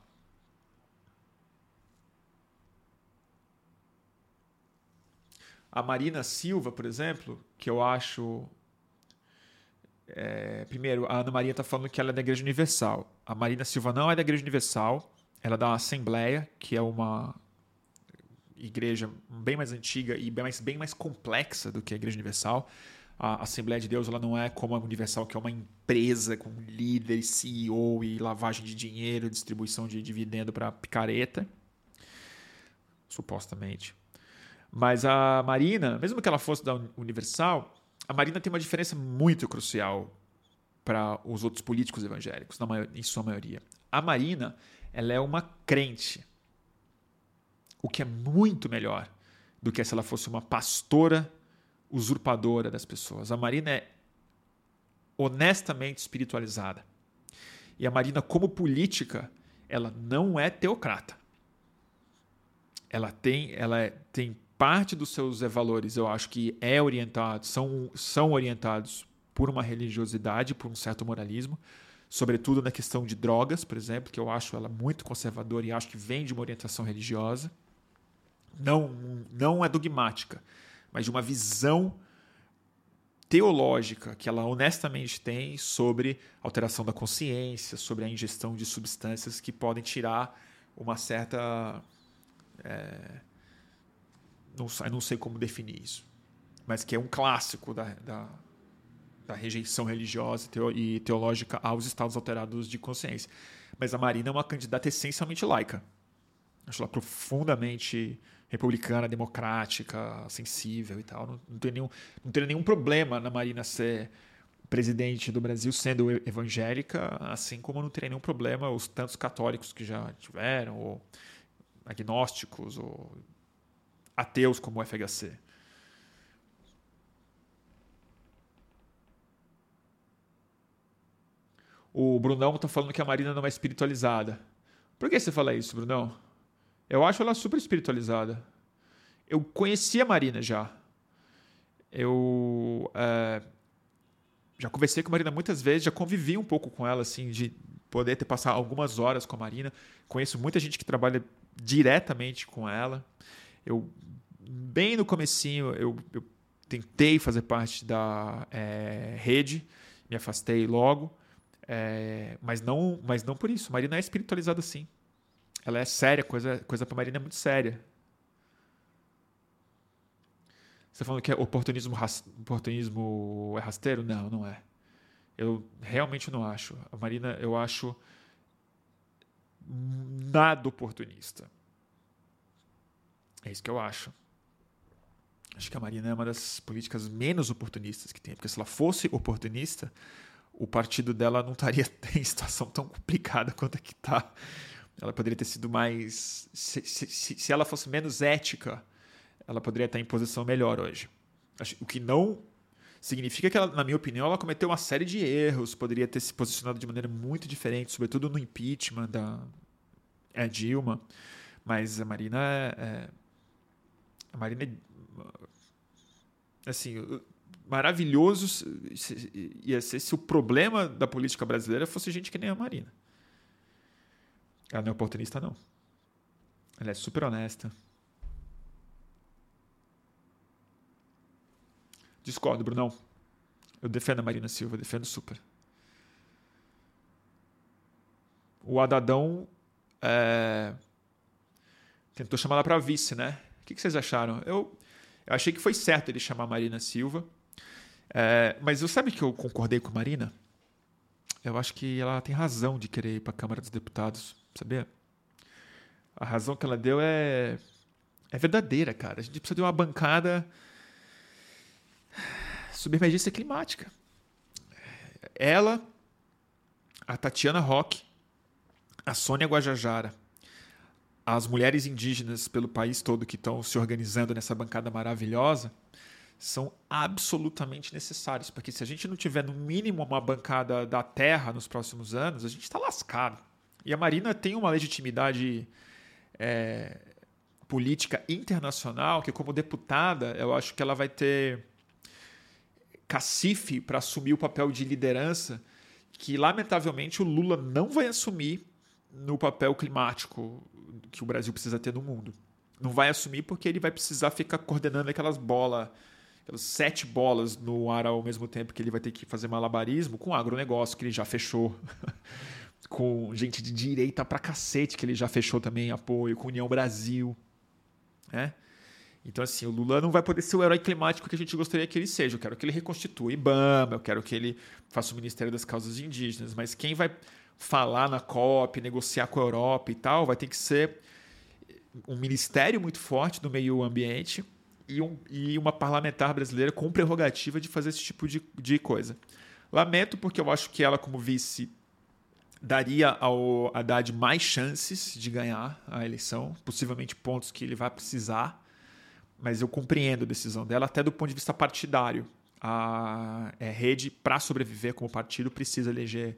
A Marina Silva, por exemplo, que eu acho. É, primeiro, a Ana Maria está falando que ela é da Igreja Universal. A Marina Silva não é da Igreja Universal, ela é da Assembleia, que é uma igreja bem mais antiga e bem mais, bem mais complexa do que a Igreja Universal. A Assembleia de Deus ela não é como a Universal, que é uma empresa com líder, CEO e lavagem de dinheiro, distribuição de dividendo para picareta, supostamente. Mas a Marina, mesmo que ela fosse da Universal, a Marina tem uma diferença muito crucial para os outros políticos evangélicos, na maior, em sua maioria. A Marina, ela é uma crente o que é muito melhor do que se ela fosse uma pastora usurpadora das pessoas. A Marina é honestamente espiritualizada. E a Marina, como política, ela não é teocrata. Ela tem, ela é, tem parte dos seus valores, eu acho que é orientado, são, são orientados por uma religiosidade, por um certo moralismo, sobretudo na questão de drogas, por exemplo, que eu acho ela muito conservadora e acho que vem de uma orientação religiosa não, não é dogmática, mas de uma visão teológica que ela honestamente tem sobre alteração da consciência, sobre a ingestão de substâncias que podem tirar uma certa. É, não, não sei como definir isso, mas que é um clássico da, da, da rejeição religiosa e teológica aos estados alterados de consciência. Mas a Marina é uma candidata essencialmente laica. Acho ela profundamente republicana, democrática, sensível e tal. Não, não, tem nenhum, não teria nenhum problema na Marina ser presidente do Brasil sendo evangélica, assim como não teria nenhum problema os tantos católicos que já tiveram, ou agnósticos, ou ateus como o FHC. O Brunão está falando que a Marina não é espiritualizada. Por que você fala isso, Brunão? Eu acho ela super espiritualizada. Eu conhecia a Marina já. Eu é, já conversei com a Marina muitas vezes, já convivi um pouco com ela, assim, de poder ter passado algumas horas com a Marina. Conheço muita gente que trabalha diretamente com ela. Eu, bem no comecinho, eu, eu tentei fazer parte da é, rede, me afastei logo, é, mas não, mas não por isso. Marina é espiritualizada assim. Ela é séria, coisa, coisa para Marina é muito séria. Você tá falando que é oportunismo, oportunismo é rasteiro? Não, não é. Eu realmente não acho. A Marina, eu acho nada oportunista. É isso que eu acho. Acho que a Marina é uma das políticas menos oportunistas que tem, porque se ela fosse oportunista, o partido dela não estaria (laughs) em situação tão complicada quanto a que está. Ela poderia ter sido mais. Se, se, se ela fosse menos ética, ela poderia estar em posição melhor hoje. O que não significa que, ela, na minha opinião, ela cometeu uma série de erros, poderia ter se posicionado de maneira muito diferente, sobretudo no impeachment da é, Dilma. Mas a Marina é, é a Marina é, assim, maravilhoso ia ser se o problema da política brasileira fosse gente que nem a Marina. Ela não é oportunista, não. Ela é super honesta. Discordo, Brunão. Eu defendo a Marina Silva, defendo super. O Adadão é... tentou chamar ela para vice, né? O que, vocês acharam? Eu, eu achei que foi certo ele chamar a Marina Silva. É, mas eu sabe que eu concordei com a Marina? Eu acho que ela tem razão de querer ir para a Câmara dos Deputados, sabia? A razão que ela deu é é verdadeira, cara. A gente precisa de uma bancada sobre emergência climática. Ela, a Tatiana Roque, a Sônia Guajajara, as mulheres indígenas pelo país todo que estão se organizando nessa bancada maravilhosa são absolutamente necessários, porque se a gente não tiver no mínimo uma bancada da terra nos próximos anos, a gente está lascado. E a Marina tem uma legitimidade é, política internacional que, como deputada, eu acho que ela vai ter cacife para assumir o papel de liderança que, lamentavelmente, o Lula não vai assumir no papel climático que o Brasil precisa ter no mundo. Não vai assumir porque ele vai precisar ficar coordenando aquelas bolas, sete bolas no ar ao mesmo tempo que ele vai ter que fazer malabarismo com agronegócio que ele já fechou. (laughs) com gente de direita pra cacete que ele já fechou também apoio, com União Brasil. Né? Então, assim, o Lula não vai poder ser o herói climático que a gente gostaria que ele seja. Eu quero que ele reconstitua IBAMA, eu quero que ele faça o Ministério das Causas Indígenas, mas quem vai falar na COP, negociar com a Europa e tal, vai ter que ser um ministério muito forte do meio ambiente e, um, e uma parlamentar brasileira com prerrogativa de fazer esse tipo de, de coisa. Lamento porque eu acho que ela, como vice, daria ao Haddad mais chances de ganhar a eleição, possivelmente pontos que ele vai precisar, mas eu compreendo a decisão dela, até do ponto de vista partidário. A é, rede, para sobreviver como partido, precisa eleger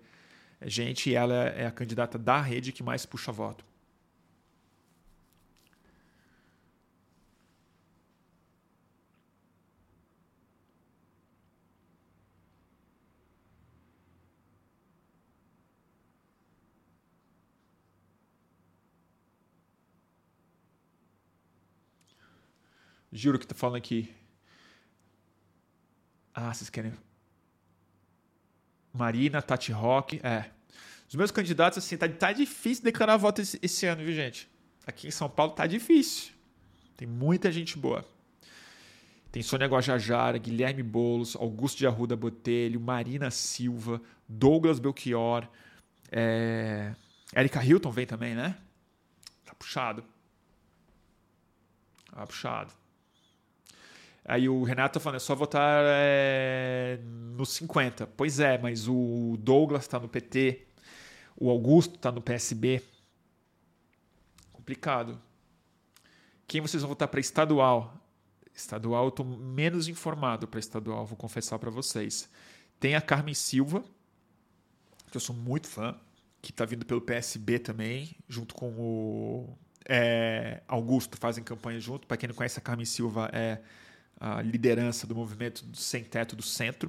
gente e ela é a candidata da rede que mais puxa voto. Juro que tô falando aqui. Ah, vocês querem Marina, Tati Rock. É. Os meus candidatos, assim, tá, tá difícil declarar voto esse, esse, ano, viu, gente? Aqui em São Paulo tá difícil. Tem muita gente boa. Tem Sônia Guajajara, Guilherme Boulos, Augusto de Arruda Botelho, Marina Silva, Douglas Belchior, é... Erika Hilton vem também, né? Tá puxado. Tá puxado. Aí o Renato tá falando, é só votar é, no 50. Pois é, mas o Douglas está no PT, o Augusto está no PSB. Complicado. Quem vocês vão votar para estadual? Estadual, eu estou menos informado para estadual, vou confessar para vocês. Tem a Carmen Silva, que eu sou muito fã, que está vindo pelo PSB também, junto com o é, Augusto, fazem campanha junto. Para quem não conhece, a Carmen Silva é a liderança do movimento do sem teto do centro.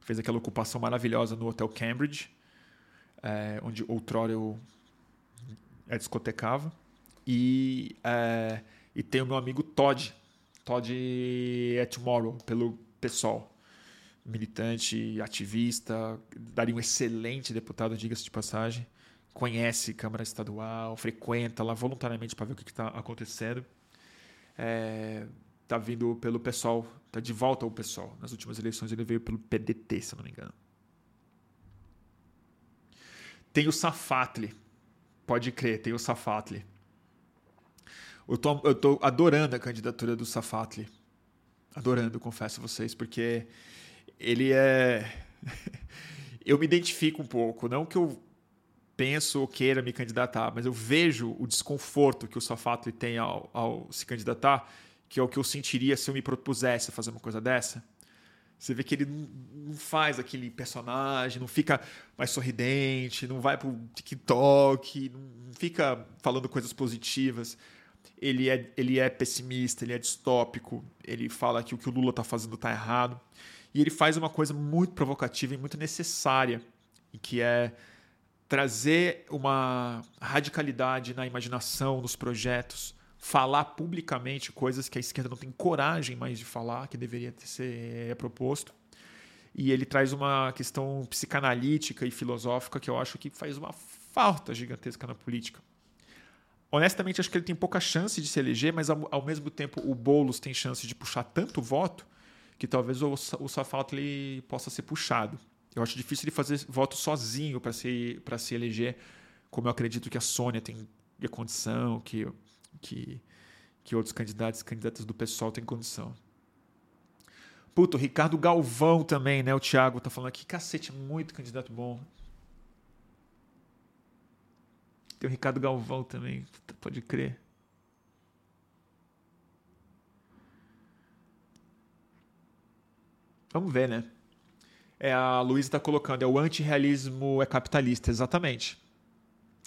Fez aquela ocupação maravilhosa no Hotel Cambridge, é, onde outrora eu é, discotecava. E, é, e tem o meu amigo Todd, Todd é Tomorrow, pelo PSOL. Militante, ativista, daria um excelente deputado, diga-se de passagem. Conhece Câmara Estadual, frequenta lá voluntariamente para ver o que está acontecendo. É, tá vindo pelo pessoal, tá de volta ao pessoal. Nas últimas eleições ele veio pelo PDT, se eu não me engano. Tem o Safatli. Pode crer, tem o Safatli. Eu tô, eu tô adorando a candidatura do Safatli. Adorando, confesso a vocês, porque ele é. (laughs) eu me identifico um pouco. Não que eu penso ou queira me candidatar, mas eu vejo o desconforto que o Safatli tem ao, ao se candidatar que é o que eu sentiria se eu me propusesse a fazer uma coisa dessa. Você vê que ele não faz aquele personagem, não fica mais sorridente, não vai pro TikTok, não fica falando coisas positivas. Ele é, ele é pessimista, ele é distópico, ele fala que o que o Lula está fazendo está errado. E ele faz uma coisa muito provocativa e muito necessária, que é trazer uma radicalidade na imaginação, nos projetos, falar publicamente coisas que a esquerda não tem coragem mais de falar, que deveria ser proposto. E ele traz uma questão psicanalítica e filosófica que eu acho que faz uma falta gigantesca na política. honestamente, acho que ele tem pouca chance de se eleger, mas ao, ao mesmo tempo o Boulos tem chance de puxar tanto voto que talvez o, o Safato ele possa ser puxado. Eu acho difícil ele fazer voto sozinho para se, se eleger, como eu acredito que a Sônia tem a condição, que, que, que outros candidatos candidatas do pessoal têm condição. Puto, Ricardo Galvão também, né? O Thiago tá falando aqui, cacete, muito candidato bom. Tem o Ricardo Galvão também, pode crer. Vamos ver, né? É, a Luísa está colocando, é o antirrealismo é capitalista, exatamente.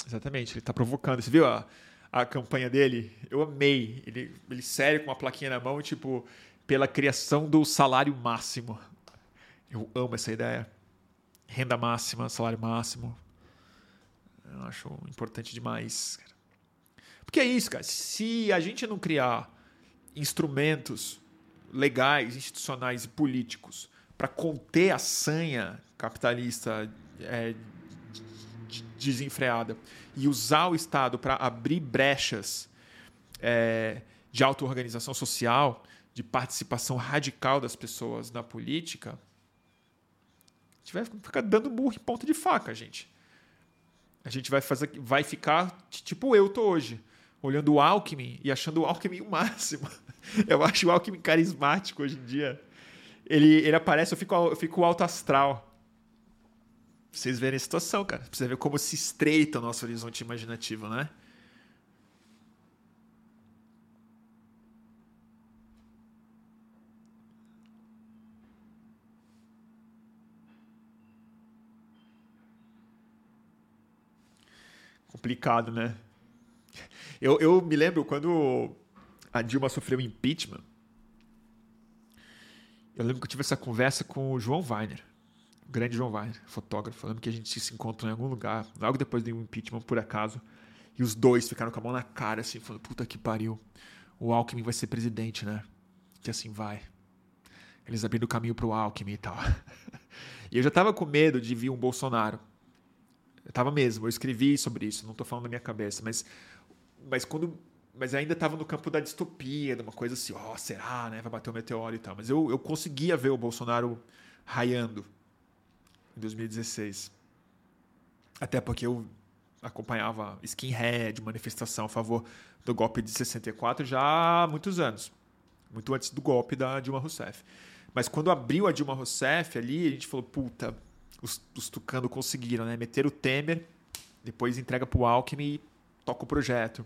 Exatamente, ele está provocando. Você viu a, a campanha dele? Eu amei. Ele, ele sério com uma plaquinha na mão, tipo, pela criação do salário máximo. Eu amo essa ideia. Renda máxima, salário máximo. Eu acho importante demais. Porque é isso, cara. Se a gente não criar instrumentos legais, institucionais e políticos para conter a sanha capitalista é, desenfreada e usar o Estado para abrir brechas é, de auto-organização social, de participação radical das pessoas na política, a gente vai ficar dando burro em ponta de faca, gente. A gente vai fazer, vai ficar tipo eu tô hoje, olhando o Alckmin e achando o Alckmin o máximo. (laughs) Eu acho o Alckmin carismático hoje em dia. Ele, ele aparece, eu fico, eu fico alto astral. Vocês verem a situação, cara. Pra você como se estreita o nosso horizonte imaginativo, né? Complicado, né? Eu, eu me lembro quando a Dilma sofreu impeachment. Eu lembro que eu tive essa conversa com o João Weiner, grande João Weiner, fotógrafo, falando que a gente se encontrou em algum lugar, logo depois do impeachment, por acaso, e os dois ficaram com a mão na cara, assim, falando: puta que pariu, o Alckmin vai ser presidente, né? Que assim vai. Eles abriram o caminho pro Alckmin e tal. (laughs) e eu já tava com medo de vir um Bolsonaro. Eu tava mesmo, eu escrevi sobre isso, não tô falando da minha cabeça, mas, mas quando. Mas ainda tava no campo da distopia, de uma coisa assim, ó, oh, será, né? Vai bater o um meteoro e tal. Mas eu, eu conseguia ver o Bolsonaro raiando em 2016. Até porque eu acompanhava skinhead, manifestação a favor do golpe de 64 já há muitos anos. Muito antes do golpe da Dilma Rousseff. Mas quando abriu a Dilma Rousseff ali, a gente falou, puta, os, os tucano conseguiram, né? Meter o Temer, depois entrega pro Alckmin e toca o projeto.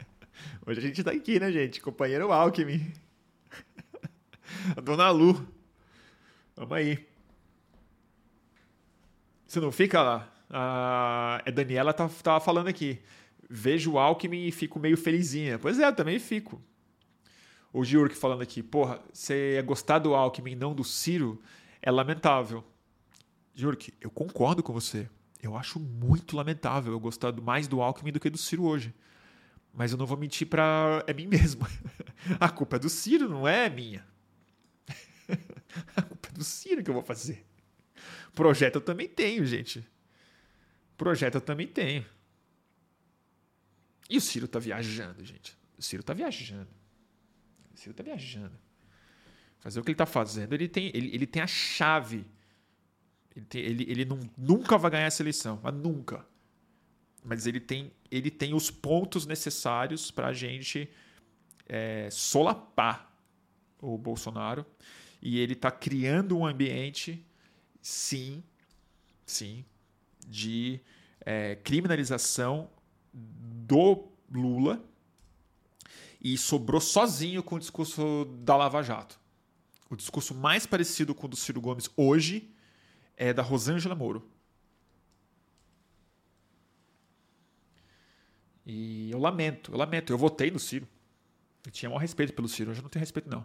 (laughs) Hoje a gente tá aqui, né, gente? Companheiro Alckmin. a (laughs) dona Lu. Vamos aí. Você não fica lá? A é Daniela tá, tava falando aqui. Vejo o Alckmin e fico meio felizinha. Pois é, também fico. O Giurk falando aqui, porra, você é gostar do Alckmin não do Ciro é lamentável. Que eu concordo com você. Eu acho muito lamentável eu gostar mais do Alckmin do que do Ciro hoje. Mas eu não vou mentir para é mim (laughs) mesmo. A culpa é do Ciro, não é minha. (laughs) A culpa é do Ciro que eu vou fazer. Projeto eu também tenho, gente. Projeto eu também tenho. E o Ciro tá viajando, gente. O Ciro tá viajando. O Ciro tá viajando. Fazer o que ele tá fazendo, ele tem, ele, ele tem a chave ele, tem, ele, ele não, nunca vai ganhar essa eleição, mas nunca. Mas ele tem, ele tem os pontos necessários para a gente é, solapar o Bolsonaro. E ele está criando um ambiente, sim, sim, de é, criminalização do Lula e sobrou sozinho com o discurso da Lava Jato. O discurso mais parecido com o do Ciro Gomes hoje é da Rosângela Moro. E eu lamento, eu lamento. Eu votei no Ciro. Eu tinha maior respeito pelo Ciro, hoje eu não tenho respeito, não.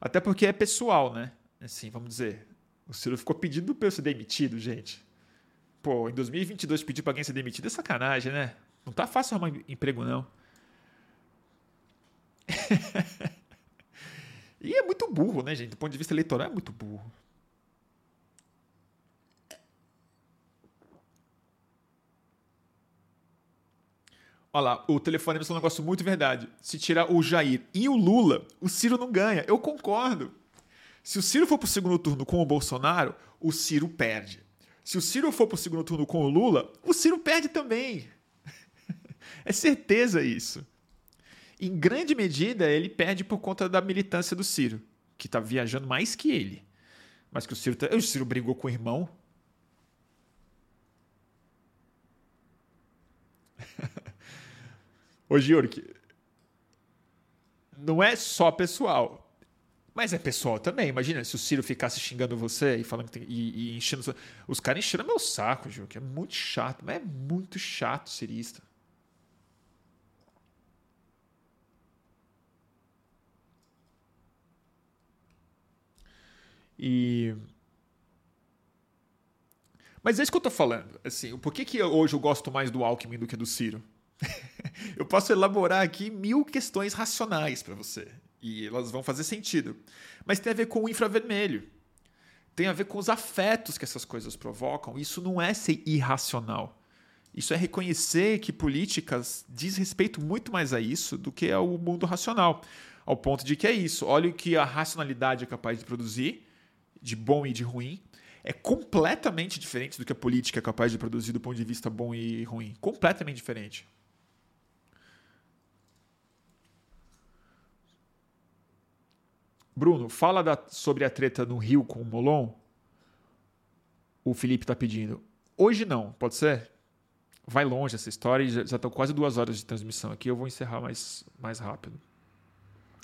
Até porque é pessoal, né? Assim, vamos dizer. O Ciro ficou pedindo para eu ser demitido, gente. Pô, em 2022 pedir para alguém ser demitido é sacanagem, né? Não tá fácil arrumar emprego, não. (laughs) e é muito burro, né, gente? Do ponto de vista eleitoral, é muito burro. Olha lá, o telefone é um negócio muito verdade. Se tirar o Jair e o Lula, o Ciro não ganha. Eu concordo. Se o Ciro for para o segundo turno com o Bolsonaro, o Ciro perde. Se o Ciro for para o segundo turno com o Lula, o Ciro perde também. (laughs) é certeza isso. Em grande medida, ele perde por conta da militância do Ciro, que está viajando mais que ele. Mas que o Ciro, tá... o Ciro brigou com o irmão. (laughs) Ô, Giorgi, não é só pessoal. Mas é pessoal também. Imagina se o Ciro ficasse xingando você e falando tem, e, e, enchendo. Os caras enchendo meu saco, Gil, que é muito chato. Mas é muito chato cirista. E. Mas é isso que eu tô falando. Assim, por que, que hoje eu gosto mais do Alckmin do que do Ciro? (laughs) eu posso elaborar aqui mil questões racionais para você. E elas vão fazer sentido. Mas tem a ver com o infravermelho. Tem a ver com os afetos que essas coisas provocam. Isso não é ser irracional. Isso é reconhecer que políticas diz respeito muito mais a isso do que ao mundo racional. Ao ponto de que é isso. Olha o que a racionalidade é capaz de produzir, de bom e de ruim. É completamente diferente do que a política é capaz de produzir do ponto de vista bom e ruim. Completamente diferente. Bruno, fala da, sobre a treta no Rio com o Molon. O Felipe está pedindo. Hoje não, pode ser? Vai longe essa história e já estão quase duas horas de transmissão aqui. Eu vou encerrar mais, mais rápido.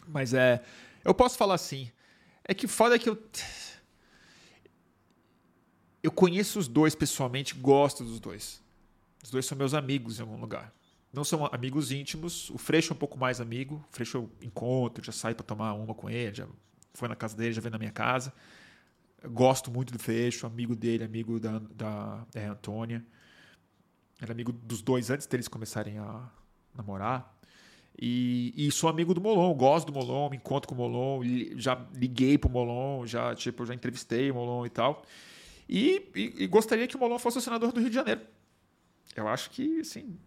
Mas é. Eu posso falar assim. É que foda é que eu. Eu conheço os dois pessoalmente, gosto dos dois. Os dois são meus amigos em algum lugar. Não são amigos íntimos. O Freixo é um pouco mais amigo. O Freixo eu encontro, já saio para tomar uma com ele, já foi na casa dele, já veio na minha casa. Gosto muito do Freixo, amigo dele, amigo da, da, da Antônia. Era amigo dos dois antes deles começarem a namorar. E, e, sou amigo do Molon, gosto do Molon, me encontro com o Molon, já liguei pro Molon, já, tipo, já entrevistei o Molon e tal. E, e, e, gostaria que o Molon fosse o senador do Rio de Janeiro. Eu acho que, assim,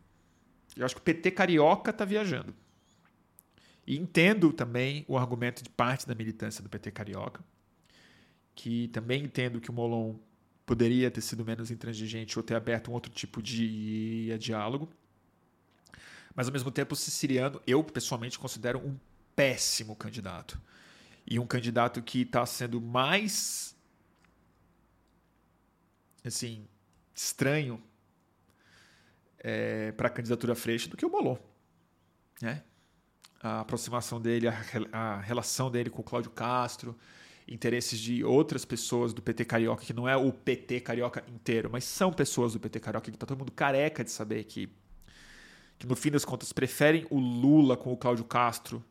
eu acho que o PT carioca tá viajando. E entendo também o argumento de parte da militância do PT Carioca, que também entendo que o Molon poderia ter sido menos intransigente ou ter aberto um outro tipo de diálogo. Mas, ao mesmo tempo, o siciliano, eu pessoalmente considero um péssimo candidato. E um candidato que está sendo mais assim, estranho é, para a candidatura Freixo do que o Molon. Né? A aproximação dele, a, a relação dele com o Cláudio Castro, interesses de outras pessoas do PT Carioca, que não é o PT Carioca inteiro, mas são pessoas do PT Carioca que está todo mundo careca de saber que, que, no fim das contas, preferem o Lula com o Cláudio Castro,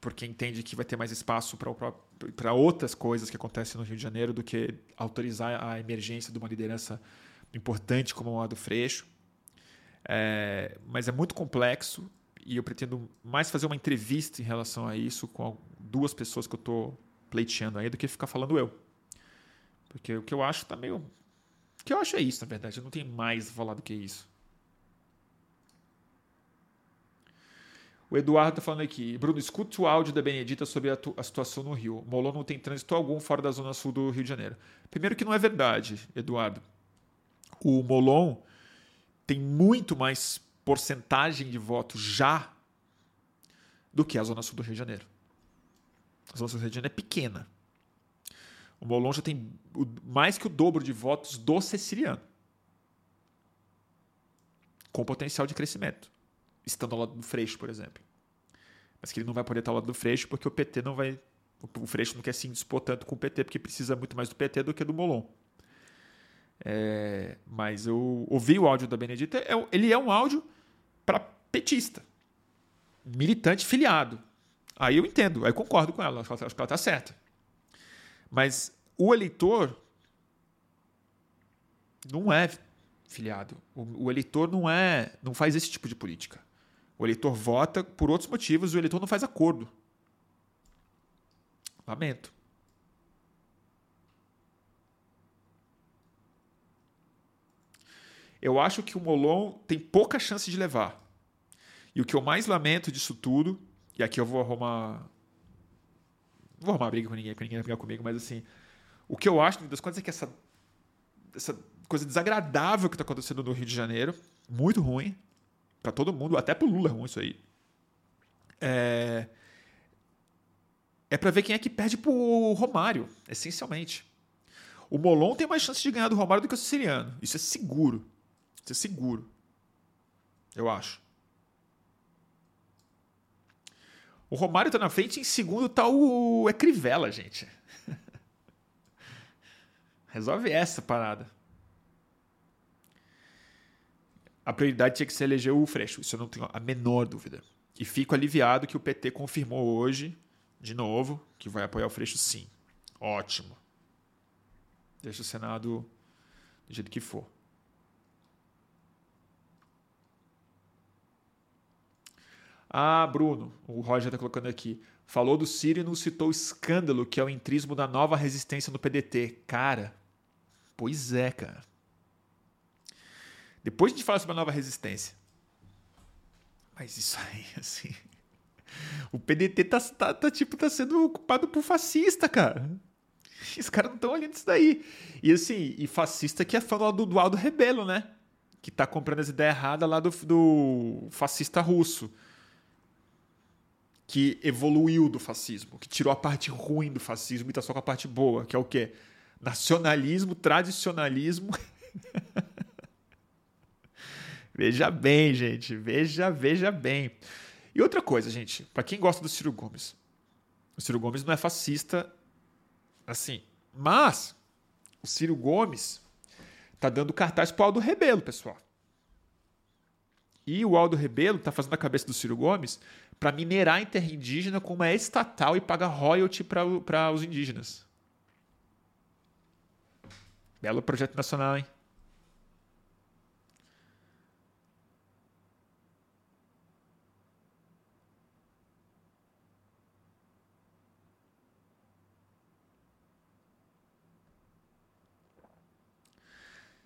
porque entende que vai ter mais espaço para outras coisas que acontecem no Rio de Janeiro do que autorizar a emergência de uma liderança importante como a do Freixo. É, mas é muito complexo e eu pretendo mais fazer uma entrevista em relação a isso com duas pessoas que eu estou pleiteando aí do que ficar falando eu. Porque o que eu acho tá meio. O que eu acho é isso, na verdade. Eu não tenho mais a falar do que isso. O Eduardo está falando aqui. Bruno, escute o áudio da Benedita sobre a, a, situação no Rio. Molon não tem trânsito algum fora da zona sul do Rio de Janeiro. Primeiro que não é verdade, Eduardo. O Molon tem muito mais porcentagem de votos já do que a Zona Sul do Rio de Janeiro. A Zona Sul do Rio de Janeiro é pequena. O Molon já tem mais que o dobro de votos do Ceciliano. Com potencial de crescimento. Estando ao lado do Freixo, por exemplo. Mas que ele não vai poder estar ao lado do Freixo porque o PT não vai. O Freixo não quer se indispor tanto com o PT, porque precisa muito mais do PT do que do Molon. É, mas eu ouvi o áudio da Benedita. É ele é um áudio para petista, militante filiado. Aí eu entendo, aí eu concordo com ela, acho que ela está certa. Mas o eleitor não é filiado. O, o, eleitor não é, não faz esse tipo de política. O eleitor vota por outros motivos, o eleitor não faz acordo. Lamento. Eu acho que o Molon tem pouca chance de levar. E o que eu mais lamento disso tudo, e aqui eu vou arrumar. Não vou arrumar briga com ninguém, porque ninguém vai brigar comigo, mas assim. O que eu acho, das contas, é que essa, essa coisa desagradável que está acontecendo no Rio de Janeiro, muito ruim, para todo mundo, até pro Lula é ruim isso aí. É, é para ver quem é que perde pro Romário, essencialmente. O Molon tem mais chance de ganhar do Romário do que o Siciliano. Isso é seguro. É seguro. Eu acho. O Romário tá na frente, em segundo tá o Ecrivela, gente. (laughs) Resolve essa parada. A prioridade tinha que ser eleger o Freixo, isso eu não tenho a menor dúvida. E fico aliviado que o PT confirmou hoje, de novo, que vai apoiar o Freixo sim. Ótimo. Deixa o Senado do jeito que for. Ah, Bruno, o Roger está colocando aqui. Falou do Ciro e não citou o escândalo que é o entrismo da nova resistência no PDT. Cara, pois é, cara. Depois a gente fala sobre a nova resistência. Mas isso aí, (laughs) assim. O PDT tá, tá, tá, tipo, tá sendo ocupado por fascista, cara. Os caras não estão olhando isso daí. E assim, e fascista que é fã do, do Aldo Rebelo, né? Que tá comprando as ideias erradas lá do, do fascista russo que evoluiu do fascismo, que tirou a parte ruim do fascismo e está só com a parte boa, que é o quê? Nacionalismo, tradicionalismo. (laughs) veja bem, gente, veja, veja bem. E outra coisa, gente, para quem gosta do Ciro Gomes, o Ciro Gomes não é fascista assim, mas o Ciro Gomes tá dando cartaz pro Aldo Rebelo, pessoal. E o Aldo Rebelo tá fazendo a cabeça do Ciro Gomes para minerar em terra indígena como é estatal e paga royalty para os indígenas. Belo projeto nacional, hein?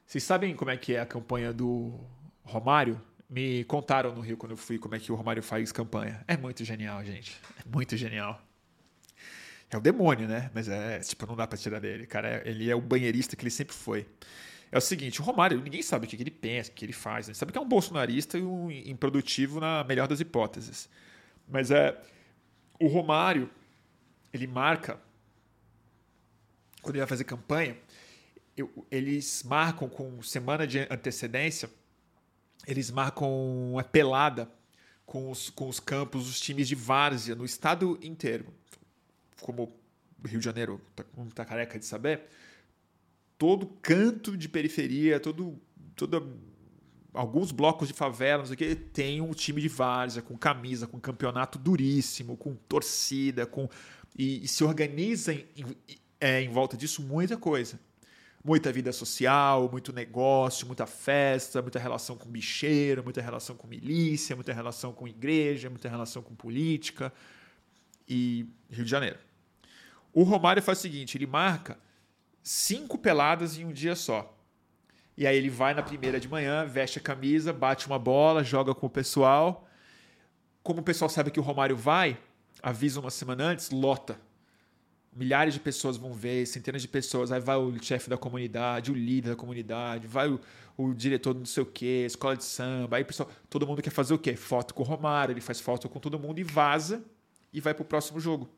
Vocês sabem como é que é a campanha do Romário? Me contaram no Rio quando eu fui como é que o Romário faz campanha. É muito genial, gente. É muito genial. É o demônio, né? Mas é, tipo, não dá pra tirar dele. Cara, ele é o banheirista que ele sempre foi. É o seguinte, o Romário, ninguém sabe o que ele pensa, o que ele faz. Né? Sabe que é um bolsonarista e um improdutivo na melhor das hipóteses. Mas é. O Romário, ele marca. Quando ele vai fazer campanha, eles marcam com semana de antecedência eles marcam a pelada com os, com os campos, os times de várzea no estado inteiro. Como Rio de Janeiro, tá, como tá careca de saber, todo canto de periferia, todo, todo alguns blocos de favela, não sei o que, tem um time de várzea com camisa, com campeonato duríssimo, com torcida, com e, e se organiza em, em, é, em volta disso muita coisa muita vida social, muito negócio, muita festa, muita relação com bicheiro, muita relação com milícia, muita relação com igreja, muita relação com política e Rio de Janeiro. O Romário faz o seguinte: ele marca cinco peladas em um dia só. E aí ele vai na primeira de manhã, veste a camisa, bate uma bola, joga com o pessoal. Como o pessoal sabe que o Romário vai, avisa uma semana antes, lota milhares de pessoas vão ver, centenas de pessoas, aí vai o chefe da comunidade, o líder da comunidade, vai o, o diretor do não sei o quê, escola de samba, aí pessoal, todo mundo quer fazer o quê? Foto com o Romário, ele faz foto com todo mundo e vaza e vai pro próximo jogo.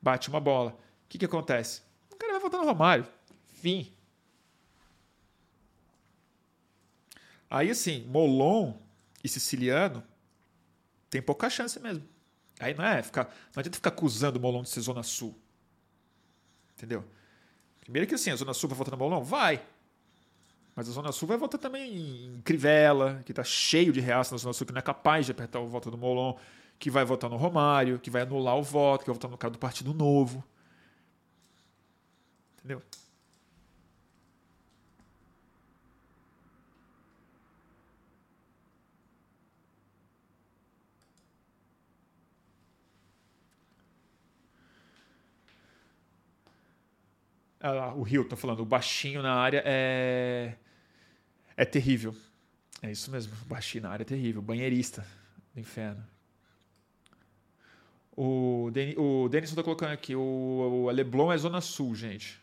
Bate uma bola. O que que acontece? O cara vai votar no Romário. Fim. Aí assim, Molon e Siciliano tem pouca chance mesmo. Aí não é ficar, não adianta ficar acusando o Molon de ser Zona Sul. Entendeu? Primeiro que assim, a Zona Sul vai votar no Bolão? Vai. Mas a Zona Sul vai votar também em Crivella, que está cheio de reação na Zona Sul, que não é capaz de apertar o voto do Molon, que vai votar no Romário, que vai anular o voto, que vai votar no cara do Partido Novo. Entendeu? Ah, o Rio, tô falando, o baixinho na área é, é terrível. É isso mesmo. Baixinho na área é terrível. Banheirista do inferno. O, o Denison tá colocando aqui. O, o Leblon é Zona Sul, gente.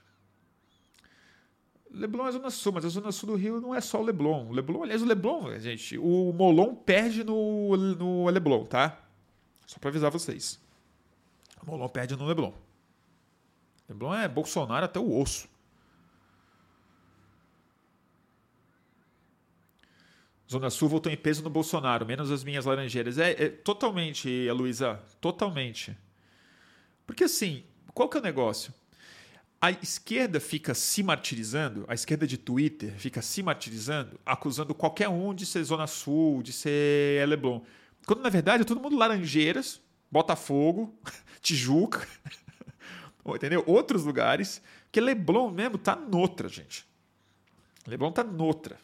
Leblon é Zona Sul, mas a Zona Sul do Rio não é só o Leblon. O Leblon, aliás, o Leblon, gente, o Molon perde no, no Leblon, tá? Só para avisar vocês. O Molon perde no Leblon. Leblon é Bolsonaro até o osso. Zona Sul voltou em peso no Bolsonaro, menos as minhas laranjeiras. É, é totalmente, Luísa, totalmente. Porque assim, qual que é o negócio? A esquerda fica se martirizando, a esquerda de Twitter fica se martirizando, acusando qualquer um de ser Zona Sul, de ser Leblon. Quando na verdade é todo mundo Laranjeiras, Botafogo, (laughs) Tijuca, entendeu? Outros lugares, que Leblon mesmo tá noutra, gente. Leblon tá noutra,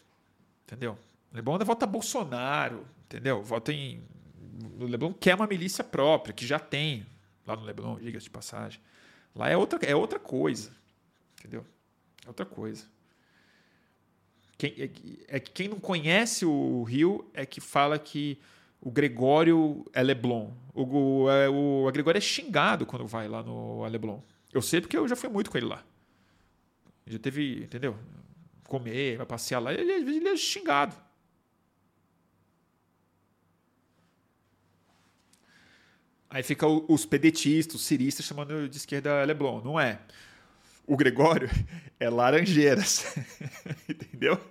entendeu? Leblon ainda vota Bolsonaro, entendeu? Vota em. O Leblon quer uma milícia própria, que já tem lá no Leblon, diga-se de passagem. Lá é outra, é outra coisa. Entendeu? É outra coisa. Quem, é, é que quem não conhece o Rio é que fala que o Gregório é Leblon. O, o, é, o, o Gregório é xingado quando vai lá no Leblon. Eu sei porque eu já fui muito com ele lá. Já teve, entendeu? Comer, vai passear lá. Ele, ele é xingado. Aí fica os pedetistas, os ciristas chamando de esquerda Leblon. Não é. O Gregório (laughs) é Laranjeiras. (laughs) Entendeu?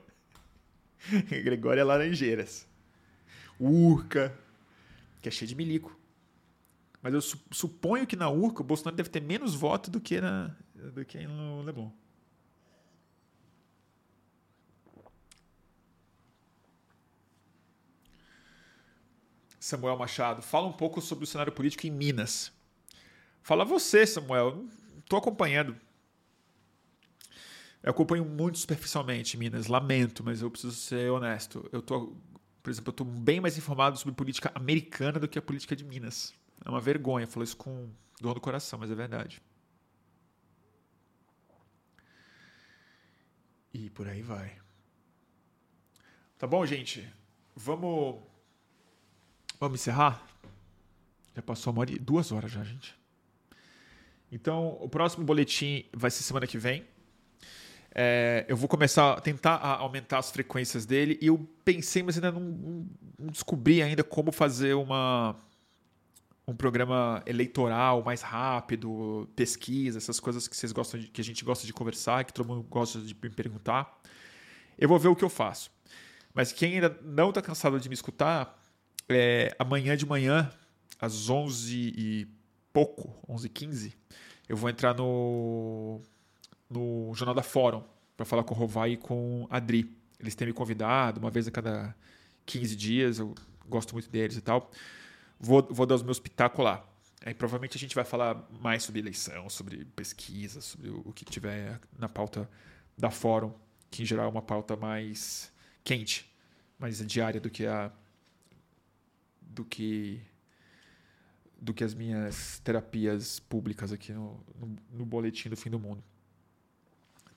O (laughs) Gregório é Laranjeiras. Urca, que é cheio de milico. Mas eu suponho que na Urca o Bolsonaro deve ter menos voto do que, na, do que no Leblon. Samuel Machado, fala um pouco sobre o cenário político em Minas. Fala você, Samuel. Estou acompanhando. Eu acompanho muito superficialmente Minas, lamento, mas eu preciso ser honesto. Eu tô, por exemplo, eu estou bem mais informado sobre política americana do que a política de Minas. É uma vergonha, falar isso com dor do coração, mas é verdade. E por aí vai. Tá bom, gente? Vamos Vamos encerrar? Já passou uma hora e duas horas já, gente. Então, o próximo boletim vai ser semana que vem. É, eu vou começar a tentar aumentar as frequências dele e eu pensei, mas ainda não, não descobri ainda como fazer uma, um programa eleitoral mais rápido, pesquisa, essas coisas que vocês gostam de, que a gente gosta de conversar, que todo mundo gosta de me perguntar. Eu vou ver o que eu faço. Mas quem ainda não está cansado de me escutar, é, amanhã de manhã, às 11 e pouco, 11 h 15 eu vou entrar no, no Jornal da Fórum para falar com o Rovai e com a Adri. Eles têm me convidado uma vez a cada 15 dias, eu gosto muito deles e tal. Vou, vou dar os meus pitacos lá. Aí provavelmente a gente vai falar mais sobre eleição, sobre pesquisa, sobre o que tiver na pauta da Fórum, que em geral é uma pauta mais quente, mais diária do que a do que do que as minhas terapias públicas aqui no, no, no boletim do fim do mundo.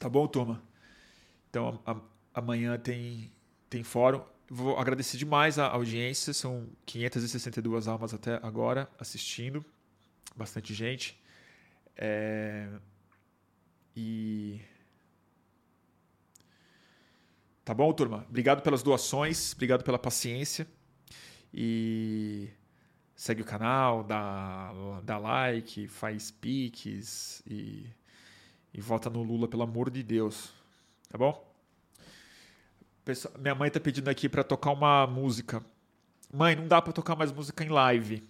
Tá bom, turma? Então a, a, amanhã tem tem fórum. Vou agradecer demais a audiência, são 562 almas até agora assistindo, bastante gente. É... E Tá bom, turma? Obrigado pelas doações, obrigado pela paciência. E segue o canal, dá, dá like, faz piques e, e vota no Lula, pelo amor de Deus. Tá bom? Minha mãe tá pedindo aqui para tocar uma música. Mãe, não dá para tocar mais música em live.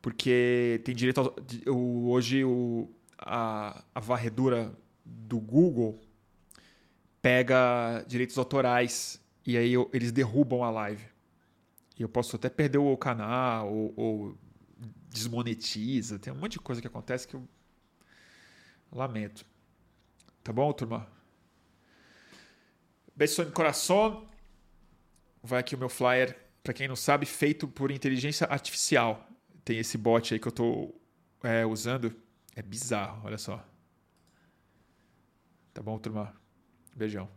Porque tem direito. Ao, hoje o, a, a varredura do Google pega direitos autorais e aí eles derrubam a live. E eu posso até perder o canal ou, ou desmonetiza. Tem um monte de coisa que acontece que eu lamento. Tá bom, turma? Beijo no coração. Vai aqui o meu flyer, para quem não sabe, feito por inteligência artificial. Tem esse bot aí que eu estou é, usando. É bizarro, olha só. Tá bom, turma? Beijão.